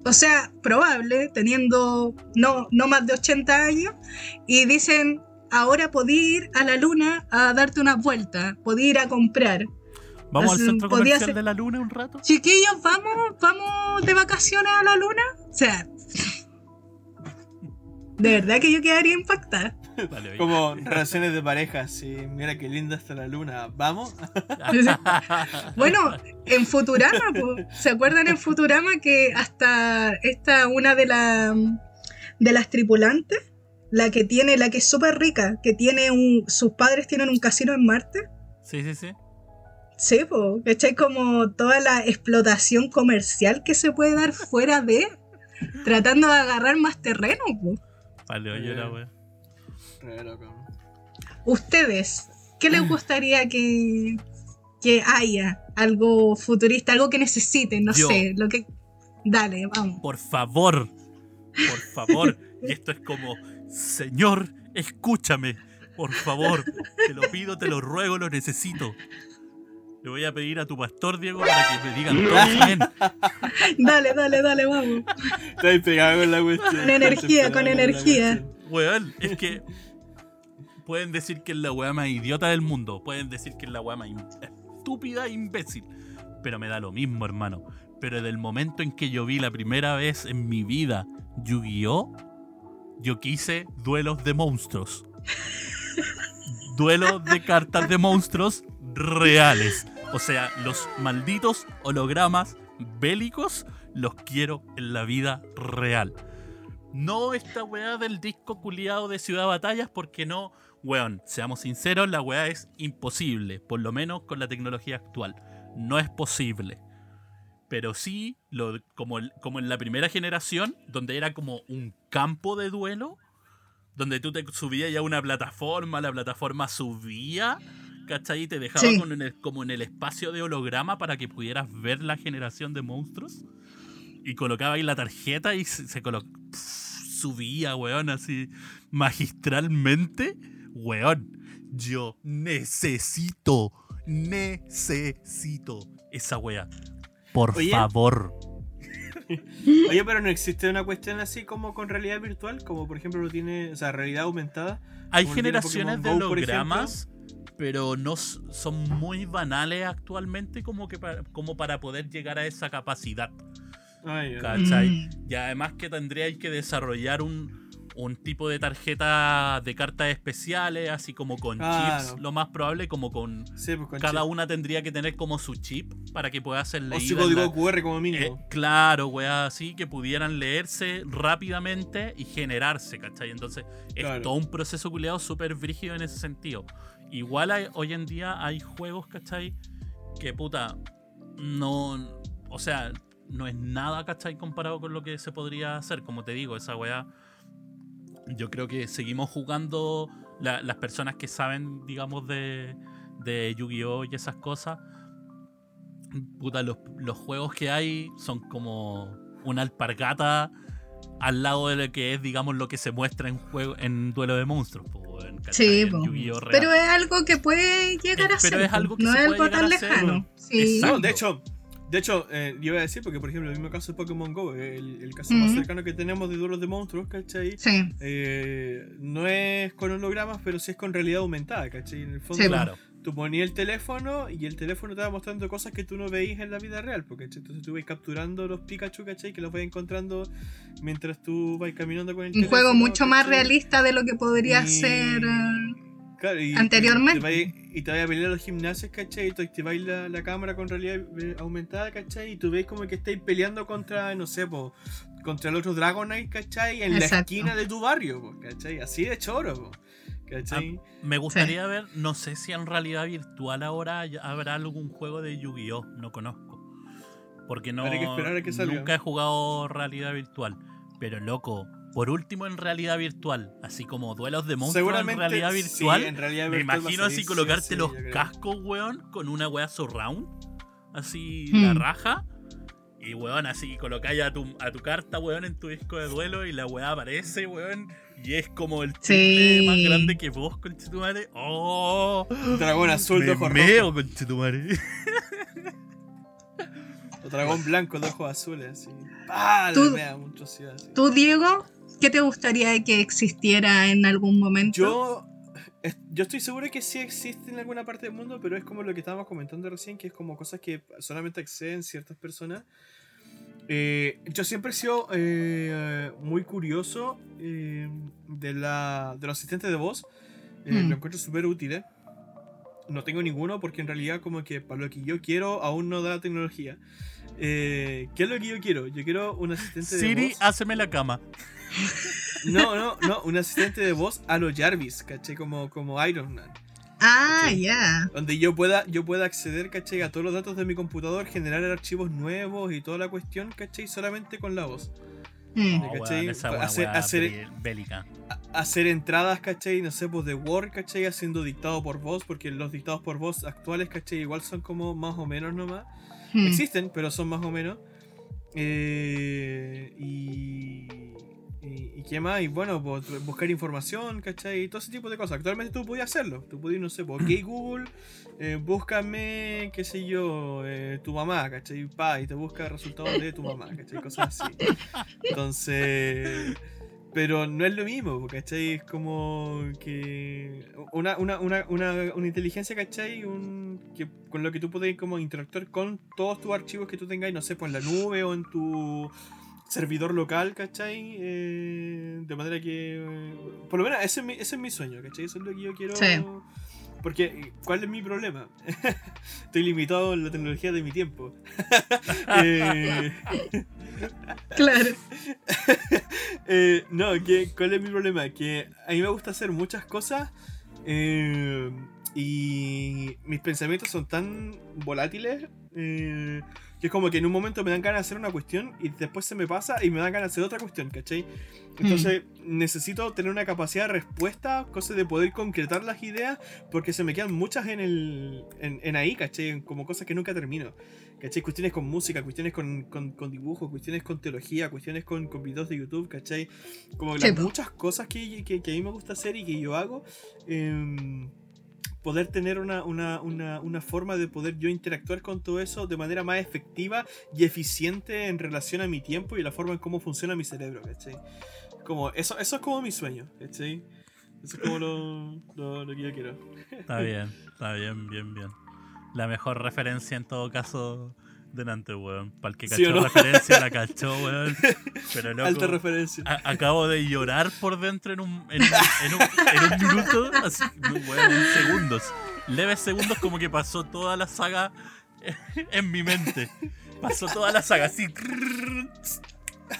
O sea, probable, teniendo no, no más de 80 años, y dicen, ahora podí ir a la luna a darte una vuelta, podí ir a comprar. Vamos al centro podía comercial ser- de la luna un rato. Chiquillos, vamos, vamos de vacaciones a la luna. O sea, de verdad que yo quedaría impactada. Vale. Como relaciones de pareja, sí. Mira qué linda está la luna. ¿Vamos? Bueno, en Futurama, po, ¿se acuerdan en Futurama que hasta esta una de, la, de las tripulantes, la que tiene, la que es súper rica, que tiene un, sus padres tienen un casino en Marte? Sí, sí, sí. Sí, pues, ¿cachai? Como toda la explotación comercial que se puede dar fuera de, tratando de agarrar más terreno, po. Vale, oye, la wea. Re loco. Ustedes, ¿qué les gustaría que, que haya? Algo futurista, algo que necesiten, no Yo. sé, lo que... Dale, vamos. Por favor, por favor. y esto es como, Señor, escúchame. Por favor, te lo pido, te lo ruego, lo necesito. Le voy a pedir a tu pastor, Diego, para que me digan todo amén. Dale, dale, dale, vamos. Está pegado con la cuestión. Con energía, con energía. Weón, es que pueden decir que es la weá más idiota del mundo. Pueden decir que es la weá más estúpida e imbécil. Pero me da lo mismo, hermano. Pero del momento en que yo vi la primera vez en mi vida Yu-Gi-Oh! Yo quise duelos de monstruos. duelos de cartas de monstruos reales. O sea, los malditos hologramas bélicos los quiero en la vida real. No esta weá del disco culiado de Ciudad Batallas, porque no, weón, seamos sinceros, la weá es imposible, por lo menos con la tecnología actual. No es posible. Pero sí, lo, como, en la primera generación, donde era como un campo de duelo, donde tú te subías ya a una plataforma, la plataforma subía, ¿cachai? Y te dejaba Sí. con en el- como en el espacio de holograma para que pudieras ver la generación de monstruos. Y colocaba ahí la tarjeta y se, se colo- pf, subía, weón, así magistralmente. Weón, yo necesito, necesito esa wea. Por Oye. favor. Oye, pero no existe una cuestión así como con realidad virtual, como por ejemplo lo tiene, o sea, realidad aumentada. Hay generaciones de Go, hologramas, pero no son muy banales actualmente como que para, como para poder llegar a esa capacidad. Ay, ay. ¿Cachai? Mm. Y además que tendríais que desarrollar un, un tipo de tarjeta de cartas especiales, así como con chips, lo más probable, como con... Sí, pues con Cada chip. una tendría que tener como su chip para que pueda ser leída. código la- QR como Eh, mínimo. claro, weá, así que pudieran leerse rápidamente y generarse, ¿cachai? Entonces es todo un proceso culeado súper brígido en ese sentido. Igual hay- hoy en día hay juegos, ¿cachai? Que puta, no. O sea, no es nada, ¿cachai? Comparado con lo que se podría hacer. Como te digo, esa weá. Yo creo que seguimos jugando la- las personas que saben, digamos, de, de Yu-Gi-Oh! y esas cosas. Puta, los, los juegos que hay son como una alpargata al lado de lo que es, digamos, lo que se muestra en juego en Duelo de Monstruos. Sí, En po. Yu-Gi-Oh! real. pero es algo que puede llegar a Eh, ser. pero es algo que no se es puede algo tan a lejano. Sí. Exacto. No, de hecho, de hecho, eh, yo iba a decir, porque por ejemplo, el mismo caso de Pokémon Go, el, el caso más cercano que tenemos de duelos de monstruos, ¿cachai? Sí. Eh, no es con hologramas, pero sí es con realidad aumentada, ¿cachai? En el fondo, Sí, Claro. tú ponías el teléfono y el teléfono te va mostrando cosas que tú no veías en la vida real, porque ¿cachai? entonces tú vas capturando los Pikachu, ¿cachai? Que los vas encontrando mientras tú vas caminando con el Un teléfono. juego mucho más realista de lo que podría Y- ser. eh, Claro, y, Anteriormente. Y te, vayas- te a pelear a los gimnasios, ¿cachai? Y tú activáis la, la cámara con realidad eh, aumentada, ¿cachai? Y tú veis como que estáis peleando contra, no sé, po, contra el otro Dragonite, ¿cachai? En la esquina de tu barrio, po, ¿cachai? Así de choro, po, ¿cachai? Me gustaría ver, no sé si en realidad virtual ahora habrá algún juego de Yu-Gi-Oh! No conozco. Porque no. Habrá que esperar a que salga. Nunca he jugado realidad virtual. Pero loco, por último en realidad virtual, así como duelos de monstruos en realidad sí, virtual. en realidad me virtual imagino así colocarte sí, los cascos, weón, con una weá surround. Así Hmm. la raja. Y weón, así colocáis a tu, a tu carta, weón, en tu disco de duelo y la weá aparece, weón. Y es como el Sí. más grande que vos, conchetumare. ¡Oh! Dragón azul de ojos meo, conchetumare. O dragón blanco de ojos azules, así. ¡Pah! Tú- Me da mucho así, así. ¿Tú, Diego, qué te gustaría que existiera en algún momento? Yo, yo estoy seguro que sí existe en alguna parte del mundo, pero es como lo que estábamos comentando recién, que es como cosas que solamente acceden ciertas personas. Eh, yo siempre he sido eh, muy curioso eh, de, la, de los asistentes de voz. Eh, Mm. Lo encuentro súper útiles. No tengo ninguno porque en realidad como que para lo que yo quiero aún no da la tecnología. Eh, ¿Qué es lo que yo quiero? Yo quiero un asistente de Siri, voz. háceme la cama. No, no, no, un asistente de voz a lo Jarvis, ¿caché? Como, como Iron Man. Ah, ya. Donde yo pueda, yo pueda acceder, ¿cachai? A todos los datos de mi computador, generar archivos nuevos y toda la cuestión, ¿cachai? Solamente con la voz. Mm. Oh, ¿cachai? weón, esa Hacer- weá hacer- bé- bélica. Hacer entradas, ¿cachai? No sé, pues de Word, ¿cachai? Haciendo dictado por voz, porque los dictados por voz actuales, ¿cachai? Igual son como más o menos nomás. Mm. Existen, pero son más o menos. Eh, y, y. y qué más? Y bueno, pues, buscar información, ¿cachai? Y todo ese tipo de cosas. Actualmente tú podías hacerlo. Tú podías, no sé, pues, ok Google, eh, búscame, qué sé yo, eh, tu mamá, ¿cachai? Pa, y te busca resultados de tu mamá, ¿cachai? Cosas así. Entonces. Pero no es lo mismo, ¿cachai? Es como que. Una, una, una, una, una inteligencia, ¿cachai? Un, que, con lo que tú puedes como interactuar con todos tus archivos que tú tengas, no sé, pues en la nube o en tu servidor local, ¿cachai? Eh, de manera que. eh, por lo menos ese es, mi, ese es mi sueño, ¿cachai? Eso es lo que yo quiero. Sí. Porque, ¿cuál es mi problema? Estoy limitado en la tecnología de mi tiempo. Eh, Claro. eh, no, que, ¿cuál es mi problema? Que a mí me gusta hacer muchas cosas eh, y mis pensamientos son tan volátiles eh, que es como que en un momento me dan ganas de hacer una cuestión y después se me pasa y me dan ganas de hacer otra cuestión, ¿cachai? Entonces necesito tener una capacidad de respuesta, cosa de poder concretar las ideas, porque se me quedan muchas en, el, en, en ahí, ¿cachai? Como cosas que nunca termino. ¿Cachai? Cuestiones con música, cuestiones con, con, con dibujo, cuestiones con teología, cuestiones con, con videos de YouTube, ¿cachai? Como las muchas cosas que, que, que a mí me gusta hacer y que yo hago. em, poder tener una, una, una, una forma de poder yo interactuar con todo eso de manera más efectiva y eficiente en relación a mi tiempo y la forma en cómo funciona mi cerebro, ¿cachai? Como, eso, eso es como mi sueño, ¿cachai? Eso es como lo, lo, lo que yo quiero. Está bien, está bien, bien, bien. La mejor referencia en todo caso delante, weón. Para el que ¿Sí o cachó no? referencia, la cachó, weón. Pero loco, Alta referencia. a- acabo de llorar por dentro en un, en, un- en un, en un minuto, así, weón, en segundos. Leves segundos como que pasó toda la saga en mi mente. Pasó toda la saga así.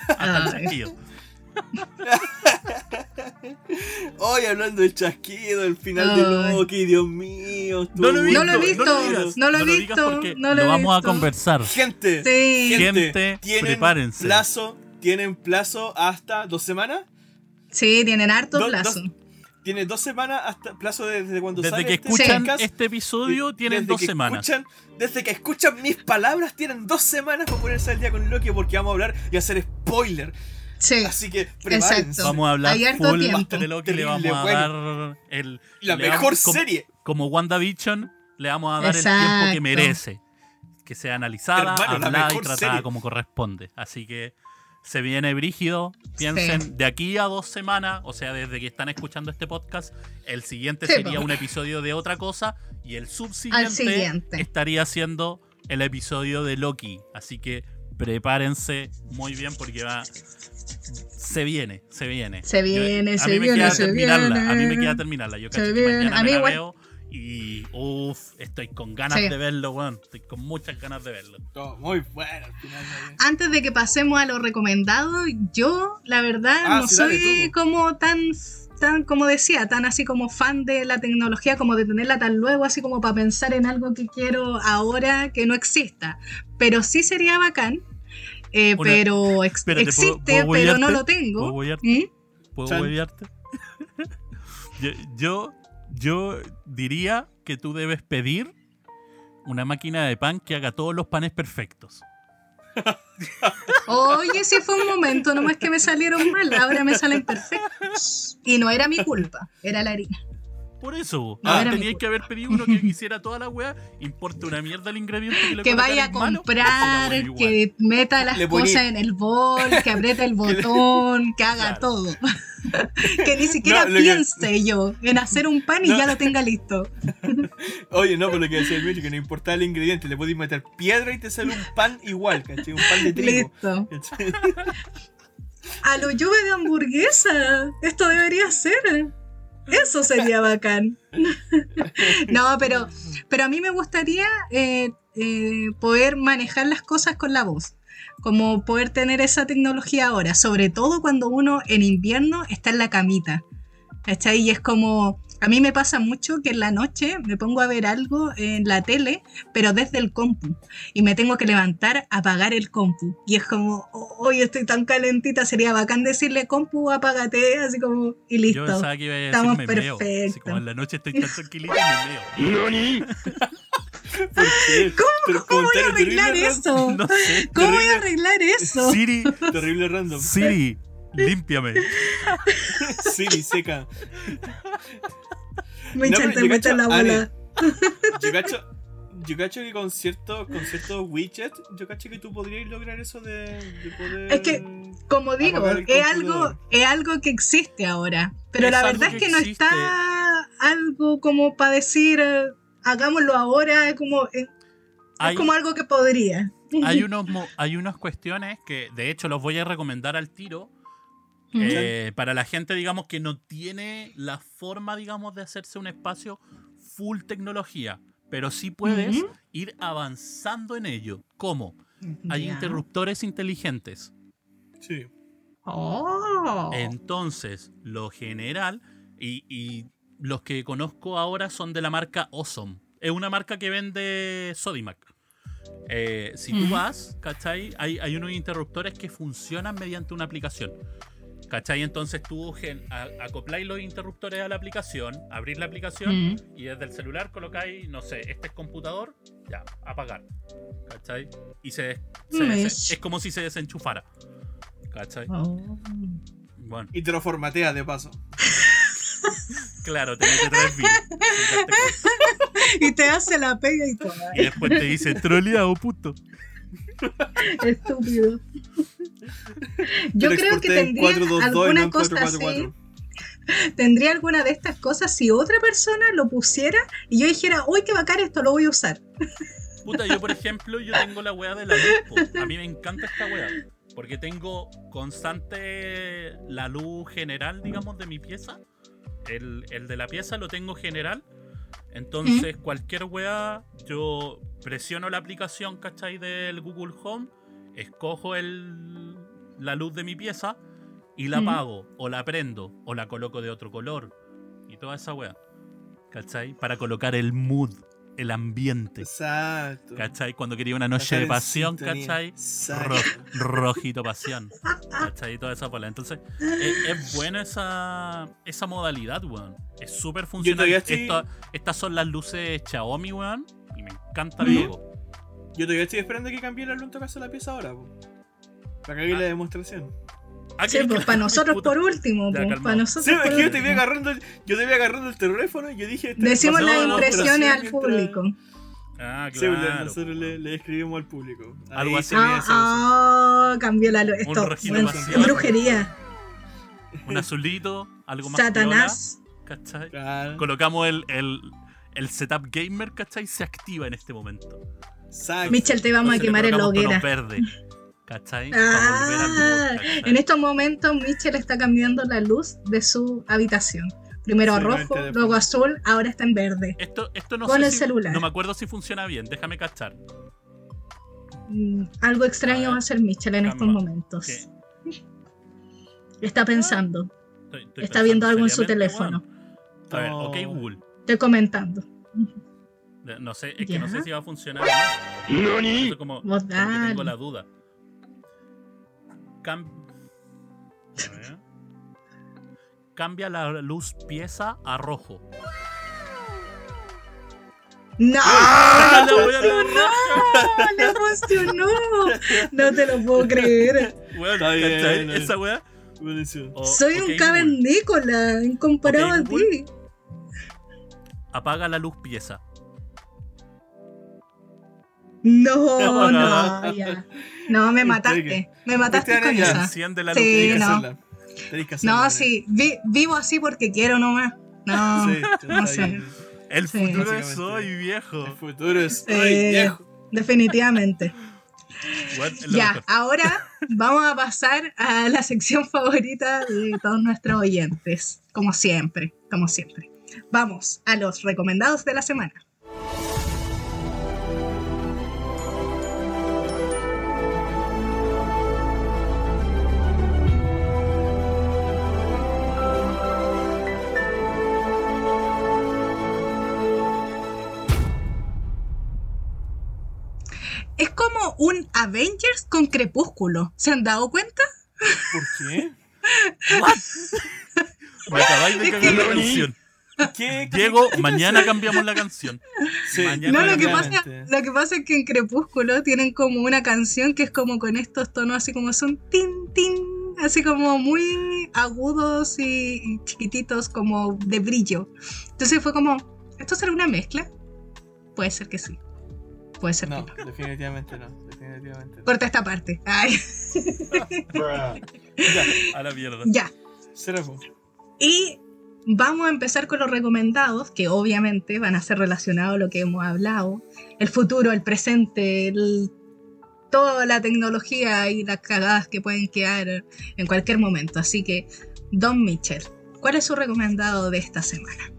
Hasta el chasquido. Hoy hablando del chasquido, el final Ay. de Loki, Dios mío. No lo he visto, No lo he visto, digas, no lo he digas visto, porque no lo vamos a conversar. Gente, Sí. gente, Gente, tienen prepárense. plazo, tienen plazo hasta dos semanas. Sí, tienen harto Do- plazo. dos- Tiene dos semanas hasta plazo de- desde cuando Desde sale que este escuchan podcast. este episodio, tienen desde dos que semanas. escuchan- desde que escuchan mis palabras, tienen dos semanas para ponerse al día con Loki porque vamos a hablar y hacer spoiler. Sí. Así que prepárense. Exacto. Vamos a hablar Hay harto full tiempo. de Loki, le vamos a bueno. dar el, La mejor vamos- como, serie. como WandaVision, le vamos a dar el tiempo que merece. Que sea analizada, Hermano, la hablada y tratada serie. como corresponde. Así que se viene brígido. Piensen, Sí. de aquí a dos semanas, o sea, desde que están escuchando este podcast, el siguiente Sí, sería po. un episodio de otra cosa y el subsiguiente siguiente. estaría siendo el episodio de Loki. Así que prepárense muy bien porque va. Se viene, se viene. Se viene, a se mí me viene, queda se terminarla. A mí me viene. queda terminarla. Yo Se cacho que viene. mañana A me mí la igual. veo y uff, estoy con ganas Sí. de verlo, weón. Estoy con muchas ganas de verlo. Oh, muy bueno al final. ¿no? Antes de que pasemos a lo recomendado, yo, la verdad, Ah, no sí, soy tú. como tan, tan, como decía, tan así como fan de la tecnología, como de tenerla tan luego, así como para pensar en algo que quiero ahora que no exista. Pero sí sería bacán. eh, Una- pero ex- Espérate, ¿puedo- existe, puedo pero no lo ¿Puedo tengo. huevearte? ¿Mm? ¿Puedo huevearte? yo, yo, yo diría que tú debes pedir una máquina de pan que haga todos los panes perfectos. Oye, sí fue un momento, nomás que me salieron mal, ahora me salen perfectos. Y no era mi culpa, era la harina. Por eso, No, ah, mi culpa. que haber pedido uno que hiciera toda la weá, importa una mierda el ingrediente que le que vaya a malo, comprar, que meta las Le poní- cosas en el bol, que apriete el botón, que haga Claro. todo. que ni siquiera No, lo que- piense yo en hacer un pan y No. ya lo tenga listo. Oye, no, por lo que decía el Michi, que no importaba el ingrediente, le podéis meter piedra y te sale un pan igual, ¿cachai? Un pan de trigo. Listo. ¿cachai? A lo lluvia de hamburguesa. Esto debería ser. Eso sería bacán. no, pero, pero a mí me gustaría eh, eh, poder manejar las cosas con la voz. Como poder tener esa tecnología ahora. Sobre todo cuando uno en invierno está en la camita. ¿Cachai? Y es como. A mí me pasa mucho que en la noche me pongo a ver algo en la tele, pero desde el compu. Y me tengo que levantar, apagar el compu. Y es como, hoy estoy tan calentita, sería bacán decirle compu, apágate, así como, y Yo listo. pensaba que iba a decir Estamos me meo. Así perfectos. como en la noche estoy tan tranquilito y me meo. ¿Por qué? Pero ¿Cómo voy a arreglar eso? No sé. ¿Cómo voy a arreglar eso? Siri, Terrible random. Siri, límpiame. Siri seca. Me No, pero intenté yo meter cacho, la bola. Yo cacho, yo cacho que con ciertos con ciertos widgets, yo cacho que tú podrías lograr eso de, de poder. Es que, Como digo, es algo, es algo que existe ahora. Pero Es la verdad que es que no está algo como para decir, eh, hagámoslo ahora, es como, eh, Hay- es como algo que podría. hay unos hay unas cuestiones que de hecho los voy a recomendar al tiro Eh, para la gente digamos que no tiene la forma digamos de hacerse un espacio full tecnología pero sí puedes ir avanzando en ello ¿cómo? hay interruptores inteligentes Sí. Oh. entonces lo general y, y los que conozco ahora son de la marca Awesome es una marca que vende Sodimac Eh, si tú vas, ¿cachai? Hay, hay unos interruptores que funcionan mediante una aplicación. ¿Cachai? Entonces tú gen- a- acopláis los interruptores a la aplicación, abrís la aplicación Mm. y desde el celular colocáis, no sé, este es computador, ya, apagar. ¿Cachai? Y se, des- se des- Mesh. es como si se desenchufara. ¿Cachai? Oh. Bueno. Y te lo formatea de paso. Claro, te mete tres virus. y te hace la pega y todo. Y después te dice, troleado, puto. Estúpido. Yo creo que tendría 422 y no alguna cosa así. 444. Tendría alguna de estas cosas si otra persona lo pusiera y yo dijera, uy, qué bacán esto, lo voy a usar. Puta, yo por ejemplo, yo tengo la weá de la luz. po. A mí me encanta esta weá. Porque tengo constante la luz general, digamos, de mi pieza. El, el de la pieza lo tengo general. Entonces, cualquier weá, yo presiono la aplicación, ¿cachai? Del Google Home, escojo el, la luz de mi pieza y la Mm. apago, o la prendo, o la coloco de otro color. Y toda esa weá. ¿Cachai? Para colocar el mood, el ambiente. Exacto. ¿Cachai? Cuando quería una noche de pasión. ¿cachai? Ro- rojito pasión. ¿Cachai? Toda esa bola. Entonces, es, es buena esa, esa modalidad, weón. Es súper funcional. estoy- estas son las luces Xiaomi, weón. Y me encanta el logo. Yo todavía estoy esperando que cambie la luz en caso la pieza ahora, po. Para que haga Ah. la demostración. Ah, Sí, pues para nosotros por último, pues, para nosotros Sí, por es que yo te vi agarrando el, yo te vi agarrando el teléfono y yo dije... este Decimos las impresiones al público. Ah, Sí, pues, claro. nosotros le, le escribimos al público. Ahí Algo así. Ah, ah, cambió la luz. Un Esto, bueno, brujería. Un azulito, algo más Satanás. piola, ¿cachai? Claro. Colocamos el, el, el setup gamer, ¿cachai? Se activa en este momento. Exacto. Michel, te vamos a Entonces quemar en la hoguera. ¿cachai? Ah, ¿cachai? en estos momentos Michel está cambiando la luz de su habitación. Primero rojo, luego azul, ahora está en verde. Esto, esto no Con sé el si- celular. No me acuerdo si funciona bien, déjame cachar. Mm, algo extraño va a ser Michel en estos momentos. ¿Qué? Está pensando, Estoy- estoy está viendo algo en su teléfono. A ver, ok Google. Estoy comentando. No sé, es que no sé si va a funcionar o no. Eso como, como que tengo la duda. Cam- A ver. Cambia la luz pieza a rojo. ¡No! ¡Ah, la ¡Le wea la funcionó! ¡Le funcionó! No te lo puedo creer. Está bien, ¿cachai? está bien. Esa wea. Buenísimo. O- Soy ok, un cavernícola en comparado Ok, a ti. Apaga la luz pieza. No, no, ya. No, me mataste. que- Me mataste con ya. esa. Enciende la Sí, no. No, sí, vi- vivo así porque quiero nomás. No, Sí, no sé. El Sí. futuro es hoy, viejo. El futuro es Eh, hoy, viejo. definitivamente. Ya, mejor. ahora vamos a pasar a la sección favorita de todos nuestros oyentes. Como siempre, como siempre. Vamos a los recomendados de la semana. Como un Avengers con crepúsculo. ¿Se han dado cuenta? ¿Por qué? Me acabáis de cagar la canción. ¿Qué? Diego, mañana cambiamos la canción. Sí, Mañana No, lo que, pasa, lo que pasa es que en Crepúsculo tienen como una canción que es como con estos tonos así como son tin, tin, así como muy agudos y chiquititos como de brillo. Entonces fue como, ¿esto será una mezcla? Puede ser que sí. Puede ser No, definitivamente no. Definitivamente no. Corta esta parte. Ay, A la mierda. ya. Cerramos. Y vamos a empezar con los recomendados, que obviamente van a ser relacionados a lo que hemos hablado. El futuro, el presente, el- toda la tecnología y las cagadas que pueden quedar en cualquier momento. Así que, Don Mitchell, ¿cuál es su recomendado de esta semana?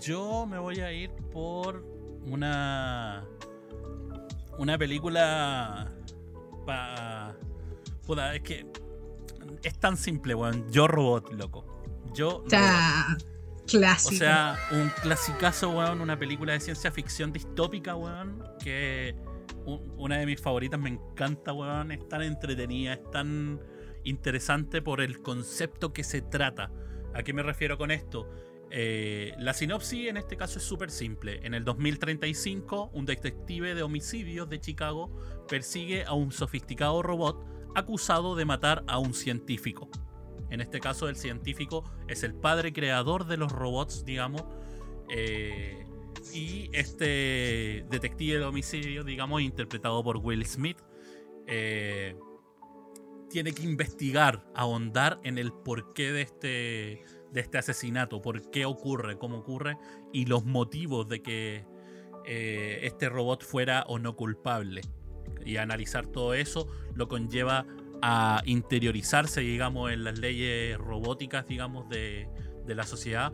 Yo me voy a ir por una. Una película. Pa. Puta, es que. Es tan simple, weón. Yo robot, loco. Yo. Clásico. O sea, un clasicazo, weón. Una película de ciencia ficción distópica, weón. Que. Una de mis favoritas, me encanta, weón. Es tan entretenida, es tan interesante por el concepto que se trata. ¿A qué me refiero con esto? Eh, la sinopsis en este caso es súper simple. En el 2035, un detective de homicidios de Chicago persigue a un sofisticado robot acusado de matar a un científico. En este caso, el científico es el padre creador de los robots, digamos. eh, y este detective de homicidio, digamos, interpretado por Will Smith, eh, tiene que investigar, ahondar en el porqué de este, de este asesinato, por qué ocurre, cómo ocurre y los motivos de que eh, este robot fuera o no culpable. Y analizar todo eso lo conlleva a interiorizarse, digamos, en las leyes robóticas, digamos, de, de la sociedad.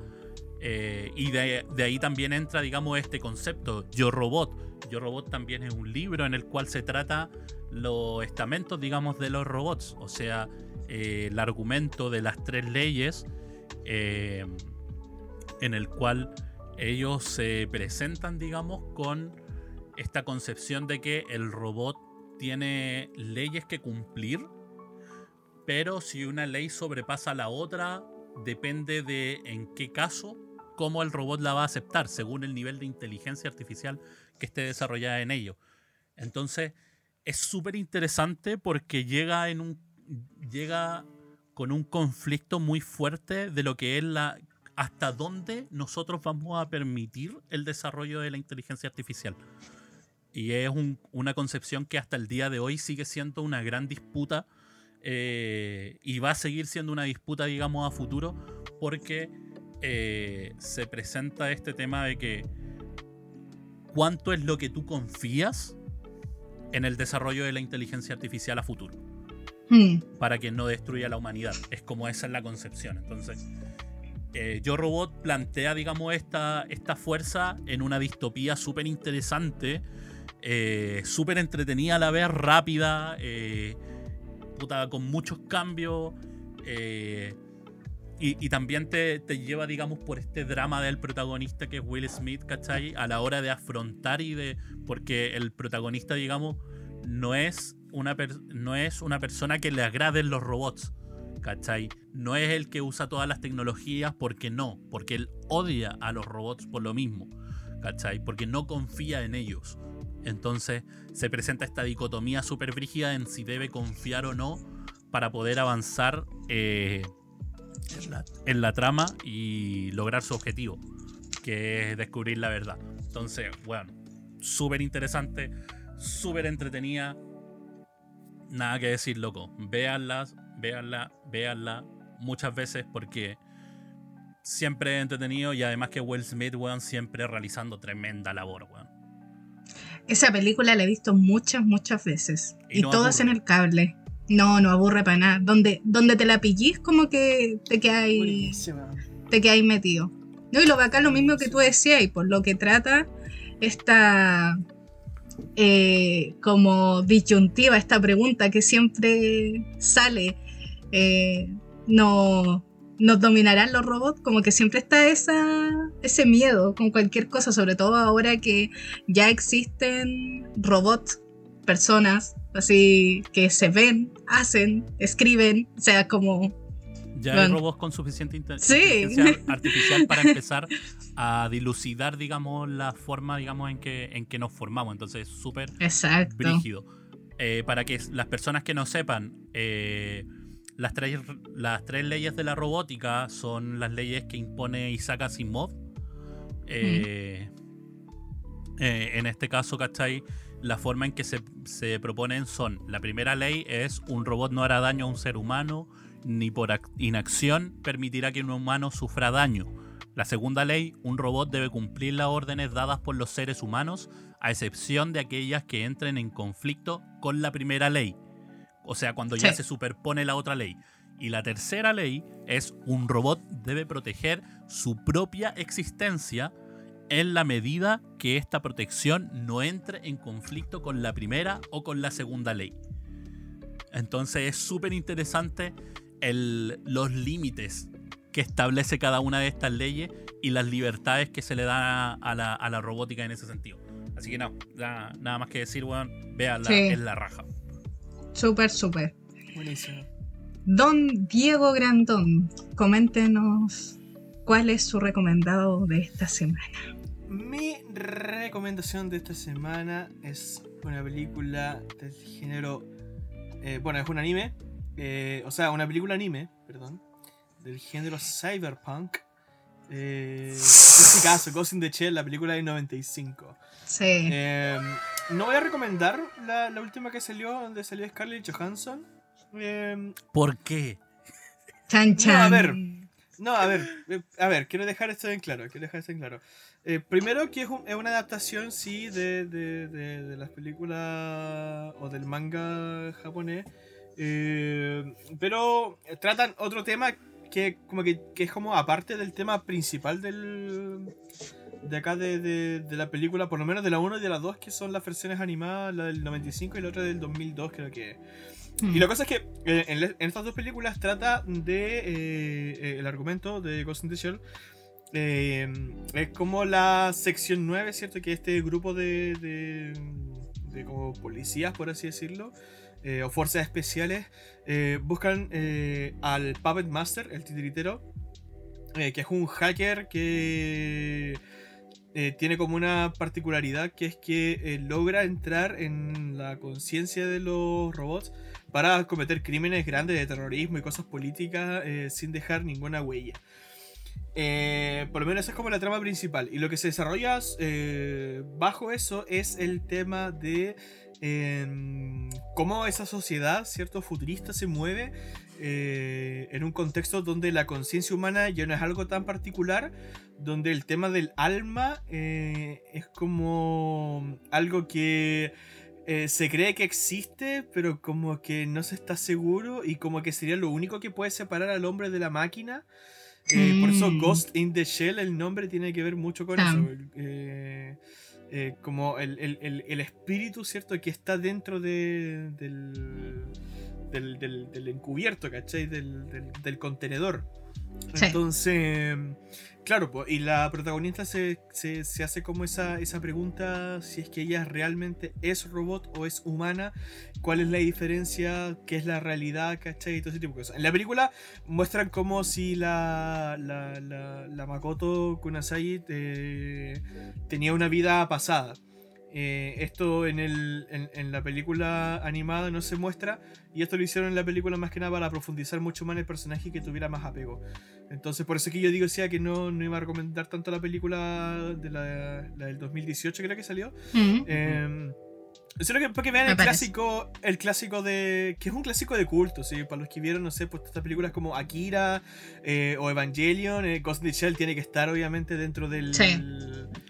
Eh, y de, de ahí también entra, digamos, este concepto, Yo Robot. Yo Robot también es un libro en el cual se trata los estamentos, digamos, de los robots. O sea, eh, el argumento de las tres leyes eh, en el cual ellos se presentan, digamos, con esta concepción de que el robot tiene leyes que cumplir, pero si una ley sobrepasa la otra, depende de en qué caso, cómo el robot la va a aceptar, según el nivel de inteligencia artificial que esté desarrollada en ello. Entonces, es súper interesante porque llega en un. llega con un conflicto muy fuerte de lo que es la. hasta dónde nosotros vamos a permitir el desarrollo de la inteligencia artificial. Y es un- una concepción que hasta el día de hoy sigue siendo una gran disputa. eh, y va a seguir siendo una disputa, digamos, a futuro. Porque eh, se presenta este tema de que cuánto es lo que tú confías en el desarrollo de la inteligencia artificial a futuro Hmm. para que no destruya la humanidad. Es como esa es la concepción. Entonces, eh, Yo Robot plantea, digamos, esta, esta fuerza en una distopía súper interesante, eh, súper entretenida a la vez, rápida, eh, con muchos cambios. y, y también te, te lleva, digamos, por este drama del protagonista que es Will Smith, ¿cachai? A la hora de afrontar y de. Porque el protagonista, digamos, no es una, no es una persona que le agraden los robots, ¿cachai? No es el que usa todas las tecnologías porque no, porque él odia a los robots por lo mismo, ¿cachai? Porque no confía en ellos. Entonces se presenta esta dicotomía súper brígida en si debe confiar o no para poder avanzar eh, en, la, en la trama y lograr su objetivo, que es descubrir la verdad. Entonces, bueno, súper interesante, súper entretenida. Nada que decir, loco. Véanlas, véanla, véanla muchas veces porque siempre es entretenido y además que Will Smith, weón, siempre realizando tremenda labor, weón. Esa película la he visto muchas, muchas veces. Y Y, no todas en el cable. No, no aburre para nada. Donde, donde te la pillís, como que te quedáis, Buenísima. te quedáis metido. No, y lo bacán, lo mismo que tú decías, y por lo que trata esta eh, como disyuntiva, esta pregunta que siempre sale. eh, no, ¿Nos dominarán los robots? Como que siempre está esa, ese miedo con cualquier cosa, sobre todo ahora que ya existen robots, personas, así que se ven, hacen, escriben, o sea, como Ya hay robots con suficiente Sí. inteligencia artificial para empezar a dilucidar, digamos, la forma, digamos, en que, en que nos formamos. Entonces, súper Exacto. brígido. Eh, para que las personas que no sepan, eh, las, tres, las tres leyes de la robótica son las leyes que impone Isaac Asimov. Eh, eh, en este caso, ¿cachai? La forma en que se, se proponen son, la primera ley es un robot no hará daño a un ser humano, ni por ac- inacción permitirá que un humano sufra daño. La segunda ley, un robot debe cumplir las órdenes dadas por los seres humanos, a excepción de aquellas que entren en conflicto con la primera ley. O sea, cuando ya Sí. se superpone la otra ley. Y la tercera ley es un robot debe proteger su propia existencia en la medida que esta protección no entre en conflicto con la primera o con la segunda ley. Entonces es súper interesante el- los límites que establece cada una de estas leyes y las libertades que se le dan a, a la, a la robótica en ese sentido. Así que no, na- nada más que decir, weón, véanla, Sí. es la raja. Súper, súper. Buenísimo. Don Diego Grandón, coméntenos cuál es su recomendado de esta semana. Mi recomendación de esta semana es una película del género. eh, bueno, es un anime. Eh, o sea, una película anime, perdón. del género cyberpunk. Eh, en este caso, Ghost in the Shell, la película del 95. Sí. Eh, no voy a recomendar la, la última que salió, donde salió Scarlett Johansson. Eh, ¿Por qué? Chan, No, chan. a ver. no, a ver, eh, a ver, quiero dejar esto bien claro. Quiero dejar esto bien claro. Eh, primero que es, un- es una adaptación, sí, de, de, de, de las películas o del manga japonés. Eh, pero tratan otro tema que como que, que es como aparte del tema principal del de acá de, de, de la película, por lo menos de la 1 y de la 2, que son las versiones animadas, la del 95 y la otra del 2002 creo que es. Mm. Y la cosa es que eh, en, estas dos películas trata de. eh, eh, el argumento de Ghost in the Shell. eh, es como la sección 9, ¿cierto? Que este grupo de. de, de como policías, por así decirlo. Eh, o fuerzas especiales. eh, buscan eh, al Puppet Master, el titiritero. que es un hacker que. tiene como una particularidad que es que logra entrar en la conciencia de los robots para cometer crímenes grandes de terrorismo y cosas políticas sin dejar ninguna huella. Por lo menos esa es como la trama principal. Y lo que se desarrolla bajo eso es el tema de cómo esa sociedad, ¿cierto? Futurista se mueve eh, en un contexto donde la conciencia humana ya no es algo tan particular, donde el tema del alma eh, es como algo que eh, se cree que existe, pero como que no se está seguro y como que sería lo único que puede separar al hombre de la máquina. Por eso Mm. Ghost in the Shell, el nombre tiene que ver mucho con Ah. eso. Eh, como el, el- el- el espíritu, ¿cierto? Que está dentro de- del, del, del- del encubierto, ¿cachai? Del, del- del contenedor. Sí. Entonces, claro, y la protagonista se, se- se hace como esa, esa pregunta si es que ella realmente es robot o es humana, cuál es la diferencia, qué es la realidad, ¿cachai? Y todo ese tipo de cosas. En la película muestran como si la, la, la, la Makoto Kunasai eh, tenía una vida pasada. Eh, esto en, el, en, en la película animada no se muestra y esto lo hicieron en la película más que nada para profundizar mucho más en el personaje y que tuviera más apego. Entonces por eso que yo digo decía que no, no iba a recomendar tanto la película de la, la del 2018 creo que salió. Mm. Eh, solo que para que vean Me el parece. clásico, el clásico de. que es un clásico de culto, ¿sí? Para los que vieron, no sé, pues estas películas como Akira eh, o Evangelion, eh, Ghost in the Shell tiene que estar obviamente dentro del. Sí.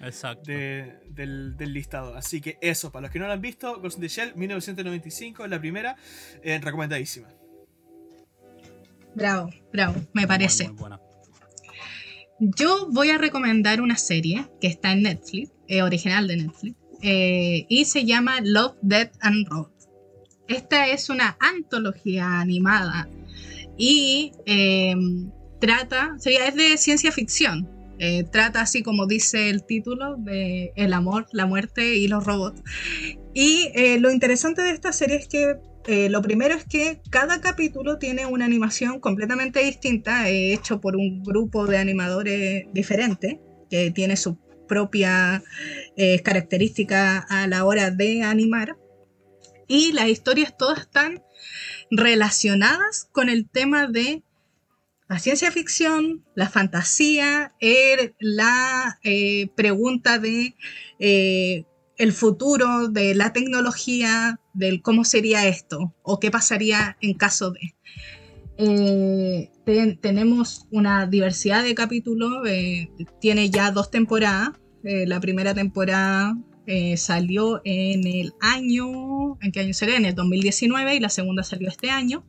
Exacto. de- del, del listado. Así que eso, para los que no lo han visto, Ghost in the Shell 1995, la primera, eh, recomendadísima. Bravo, bravo, me parece. Muy, muy buena. Yo voy a recomendar una serie que está en Netflix, eh, original de Netflix, eh, y se llama Love, Death and Road. Esta es una antología animada y eh, trata, sería, es de ciencia ficción. Eh, trata así como dice el título de el amor, la muerte y los robots. Y eh, lo interesante de esta serie es que eh, lo primero es que cada capítulo tiene una animación completamente distinta, eh, hecho por un grupo de animadores diferente, que tiene su propia eh, característica a la hora de animar. Y las historias todas están relacionadas con el tema de la ciencia ficción, la fantasía, la eh, pregunta de eh, el futuro, de la tecnología, del cómo sería esto o qué pasaría en caso de. Eh, ten- tenemos una diversidad de capítulos, eh, tiene ya dos temporadas. Eh, la primera temporada salió en el año, ¿en qué año sería? En el 2019 y la segunda salió este año.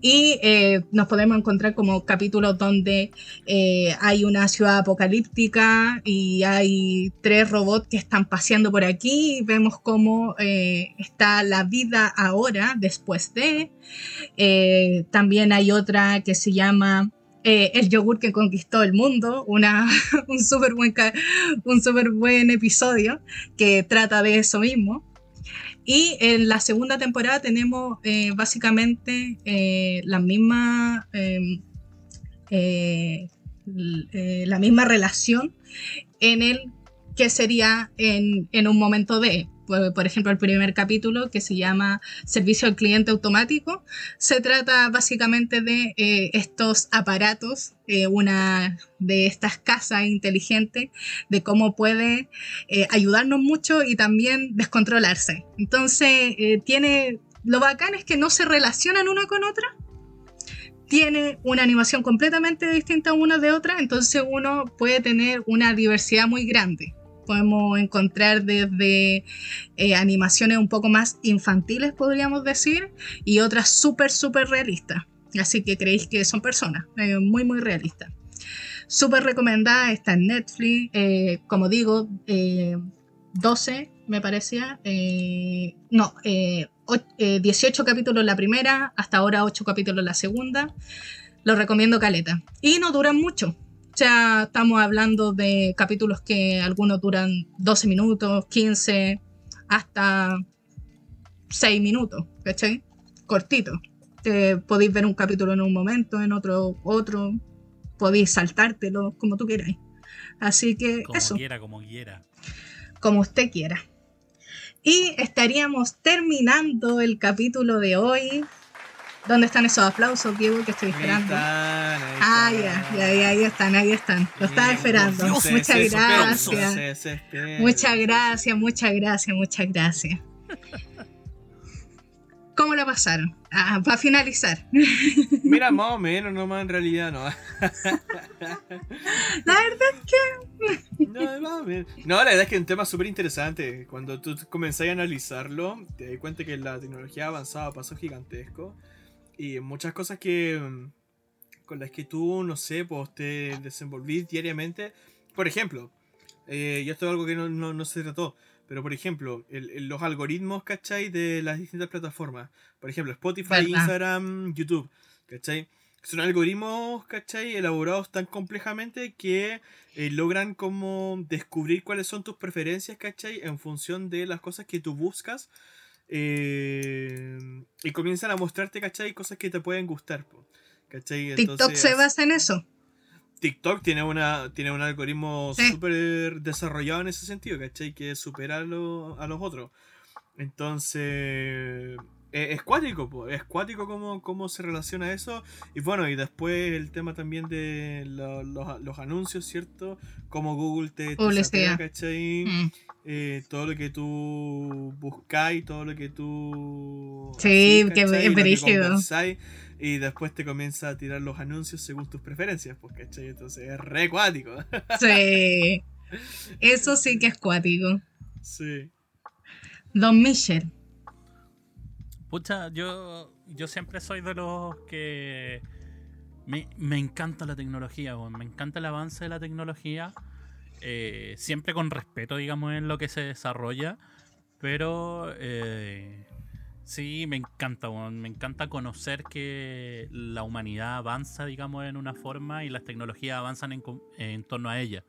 Y eh, nos podemos encontrar como capítulos donde eh, hay una ciudad apocalíptica y hay tres robots que están paseando por aquí. Vemos cómo eh, está la vida ahora, después de. También hay otra que se llama El yogur que conquistó el mundo, una, un súper buen, un súper buen episodio que trata de eso mismo. Y en la segunda temporada tenemos eh, básicamente eh, la misma l- eh, la misma relación en el que sería en, en un momento de Por, por ejemplo, el primer capítulo que se llama Servicio al Cliente Automático, se trata básicamente de eh, estos aparatos, eh, una de estas casas inteligentes, de cómo puede eh, ayudarnos mucho y también descontrolarse. Entonces, eh, tiene, lo bacán es que no se relacionan una con otra, tiene una animación completamente distinta una de otra, entonces uno puede tener una diversidad muy grande. Podemos encontrar desde eh, animaciones un poco más infantiles, podríamos decir, y otras súper, súper realistas. Así que creéis que son personas, eh, muy, muy realistas. Súper recomendada, está en Netflix, eh, como digo, eh, 12 me parecía, no, eh, o- eh, 18 capítulos la primera, hasta ahora 8 capítulos la segunda. Lo recomiendo caleta. Y no duran mucho. O sea, estamos hablando de capítulos que algunos duran 12 minutos, 15, hasta 6 minutos, ¿cachai? Cortito. Te podéis ver un capítulo en un momento, en otro, otro. Podéis saltártelo, como tú queráis. Así que Como eso quiera, como quiera. como usted quiera. Y estaríamos terminando el capítulo de hoy. ¿Dónde están esos aplausos, Diego, que estoy Ahí esperando? están, ahí Ah, están. ya, ya, ya, ahí están, ahí están. Lo estaba esperando. Muchas se gracias. se-. Muchas gracias, muchas gracias, muchas gracias. ¿Cómo la pasaron? Ah, para finalizar. Mira, más o menos, nomás en realidad, no. La verdad No, más o menos. No, la verdad es que es un tema súper interesante. Cuando tú comenzás a analizarlo, te das cuenta que la tecnología ha avanzado a pasos gigantescos. Y muchas cosas que mm, con las que tú, no sé, pues te desenvolvís diariamente. Por ejemplo, eh, y esto es algo que no, no- no se trató, pero por ejemplo, el- el- los algoritmos, ¿cachai? De las distintas plataformas. Por ejemplo, Spotify, Verdad. Instagram, YouTube, ¿cachai? Son algoritmos, ¿cachai? Elaborados tan complejamente que eh, logran como descubrir cuáles son tus preferencias, ¿cachai? En función de las cosas que tú buscas. Eh, y comienzan a mostrarte, ¿cachai? Cosas que te pueden gustar, ¿cachai? TikTok Entonces, se basa en eso. TikTok tiene, una, tiene un algoritmo Sí. súper desarrollado en ese sentido, ¿cachai? Que supera a, lo- a los otros. Entonces, es cuático, es cuático cómo, cómo se relaciona eso. Y bueno, y después el tema también de lo- los, los anuncios, ¿cierto? Cómo Google te, te ¿cachai? Mm. Eh, todo lo que tú buscáis, todo lo que tú. Sí, que es brígido. Y después te comienza a tirar los anuncios según tus preferencias, pues, ¿cachai? Entonces es re cuático. Sí. Eso sí que es cuático. sí. Don Michel. Pucha, yo, yo siempre soy de los que me, me encanta la tecnología, me encanta el avance de la tecnología, eh, siempre con respeto, digamos, en lo que se desarrolla, pero eh, sí, me encanta, me encanta conocer que la humanidad avanza, digamos, en una forma y las tecnologías avanzan en, torno a ella,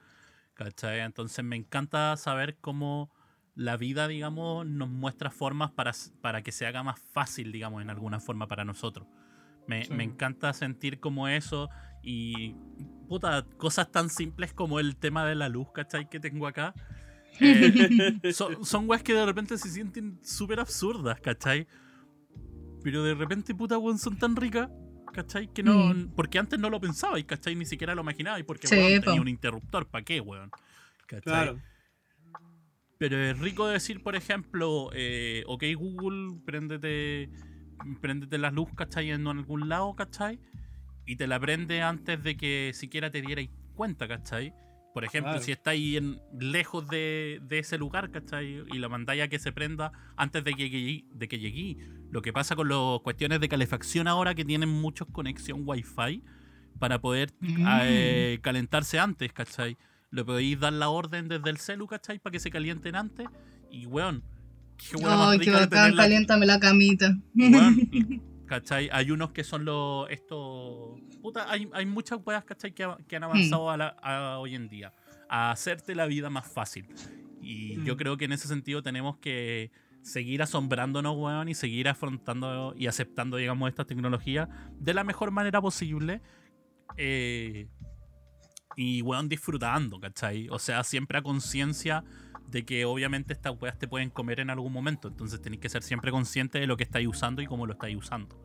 ¿cachai? Entonces me encanta saber cómo la vida, digamos, nos muestra formas para, para que se haga más fácil, digamos, en alguna forma para nosotros. Me, Sí. me encanta sentir como eso y, puta, cosas tan simples como el tema de la luz, ¿cachai? Que tengo acá. Eh, son, son weas que de repente se sienten súper absurdas, ¿cachai? Pero de repente, puta, weón, son tan ricas, ¿cachai? Que no. Mm. Porque antes no lo pensaba, ¿cachai? Ni siquiera lo imaginaba. Y porque, Sí, weón, tenía un interruptor, ¿para qué, weón? ¿Cachai? Claro. Pero es rico decir, por ejemplo, eh, ok Google, préndete, préndete la luz, ¿cachai? En algún lado, ¿cachai? Y te la prende antes de que siquiera te dierais cuenta, ¿cachai? Por ejemplo, Claro. si estáis en, lejos de, de ese lugar, ¿cachai? Y la mandáis a que se prenda antes de que llegué. De que llegué. Lo que pasa con las cuestiones de calefacción ahora que tienen muchos conexión Wi-Fi para poder Mm. eh, calentarse antes, ¿cachai? Le podéis dar la orden desde el celu, ¿cachai? Para que se calienten antes. Y, weón, qué weón Ay, qué rica bacán, tenerla- caliéntame la camita. Weón, ¿cachai? Hay unos que son los. Estos. Puta, hay, hay muchas weas, ¿cachai? Que, ha- que han avanzado a la- a hoy en día. A hacerte la vida más fácil. Y yo Mm. creo que en ese sentido tenemos que seguir asombrándonos, weón, y seguir afrontando y aceptando, digamos, estas tecnologías de la mejor manera posible. Eh, y, weón, disfrutando, ¿cachai? O sea, siempre a conciencia de que obviamente estas weas te pueden comer en algún momento. Entonces tenéis que ser siempre consciente de lo que estáis usando y cómo lo estáis usando.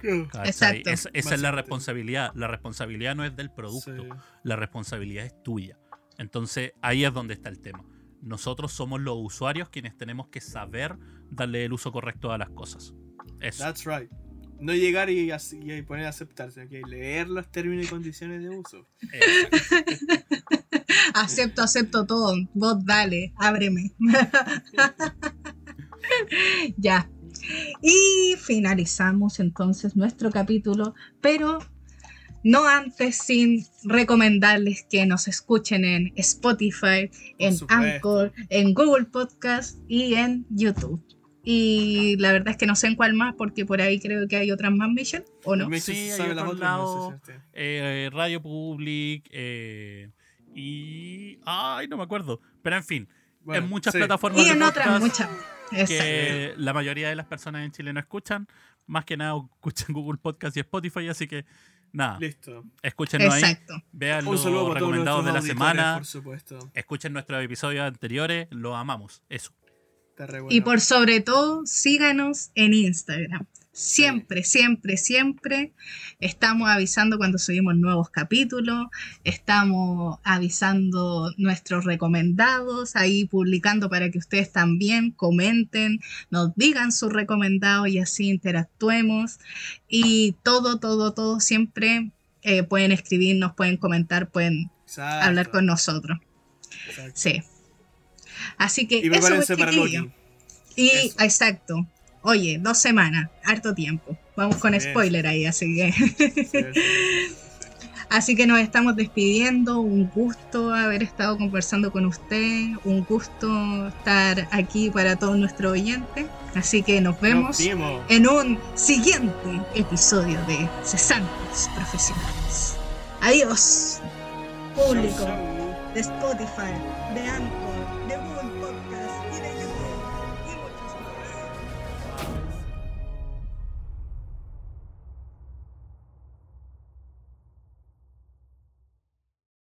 ¿cachai? Exacto. Es- esa es la responsabilidad. La responsabilidad no es del producto, Sí. la responsabilidad es tuya. Entonces ahí es donde está el tema. Nosotros somos los usuarios quienes tenemos que saber darle el uso correcto a las cosas. Eso. That's right. No llegar y, poner a aceptar, sino que leer los términos y condiciones de uso. Acepto, acepto todo. Vos dale, ábreme. ya. Y finalizamos entonces nuestro capítulo, pero no antes sin recomendarles que nos escuchen en Spotify, en. Anchor, en Google Podcast y en YouTube. Y la verdad es que no sé en cuál más, porque por ahí creo que hay otras más, Mission, ¿o no? Sí, hay no sé si usted. Eh, Radio Public eh, y... Ay, no me acuerdo. Pero en fin, Bueno, en muchas sí. plataformas Y de en otras muchas. Exacto. que la mayoría de las personas en Chile no escuchan. Más que nada escuchan Google Podcast y Spotify, así que nada, Listo. escúchenlo ahí, Exacto. vean Un los recomendados de la semana, por supuesto. escuchen nuestros episodios anteriores, los amamos, eso. Y por sobre todo, síganos en Instagram. Siempre, siempre, siempre estamos avisando cuando subimos nuevos capítulos, estamos avisando nuestros recomendados, ahí publicando para que ustedes también comenten, nos digan sus recomendados y así interactuemos. Y todo, todo, todo siempre eh, pueden escribirnos, pueden comentar, pueden Exacto, hablar con nosotros. exacto. Sí. Así que Y eso, prepárense para chiquillos. Loki. Y Eso. exacto. Oye, dos semanas, harto tiempo. Vamos con spoiler ahí, así que. Sí, sí, sí. así que nos estamos despidiendo. Un gusto haber estado conversando con usted. Un gusto estar aquí para todos nuestros oyentes. Así que nos vemos Nos en un siguiente episodio de Cesantes Profesionales. Adiós, público de Spotify, de Anchor,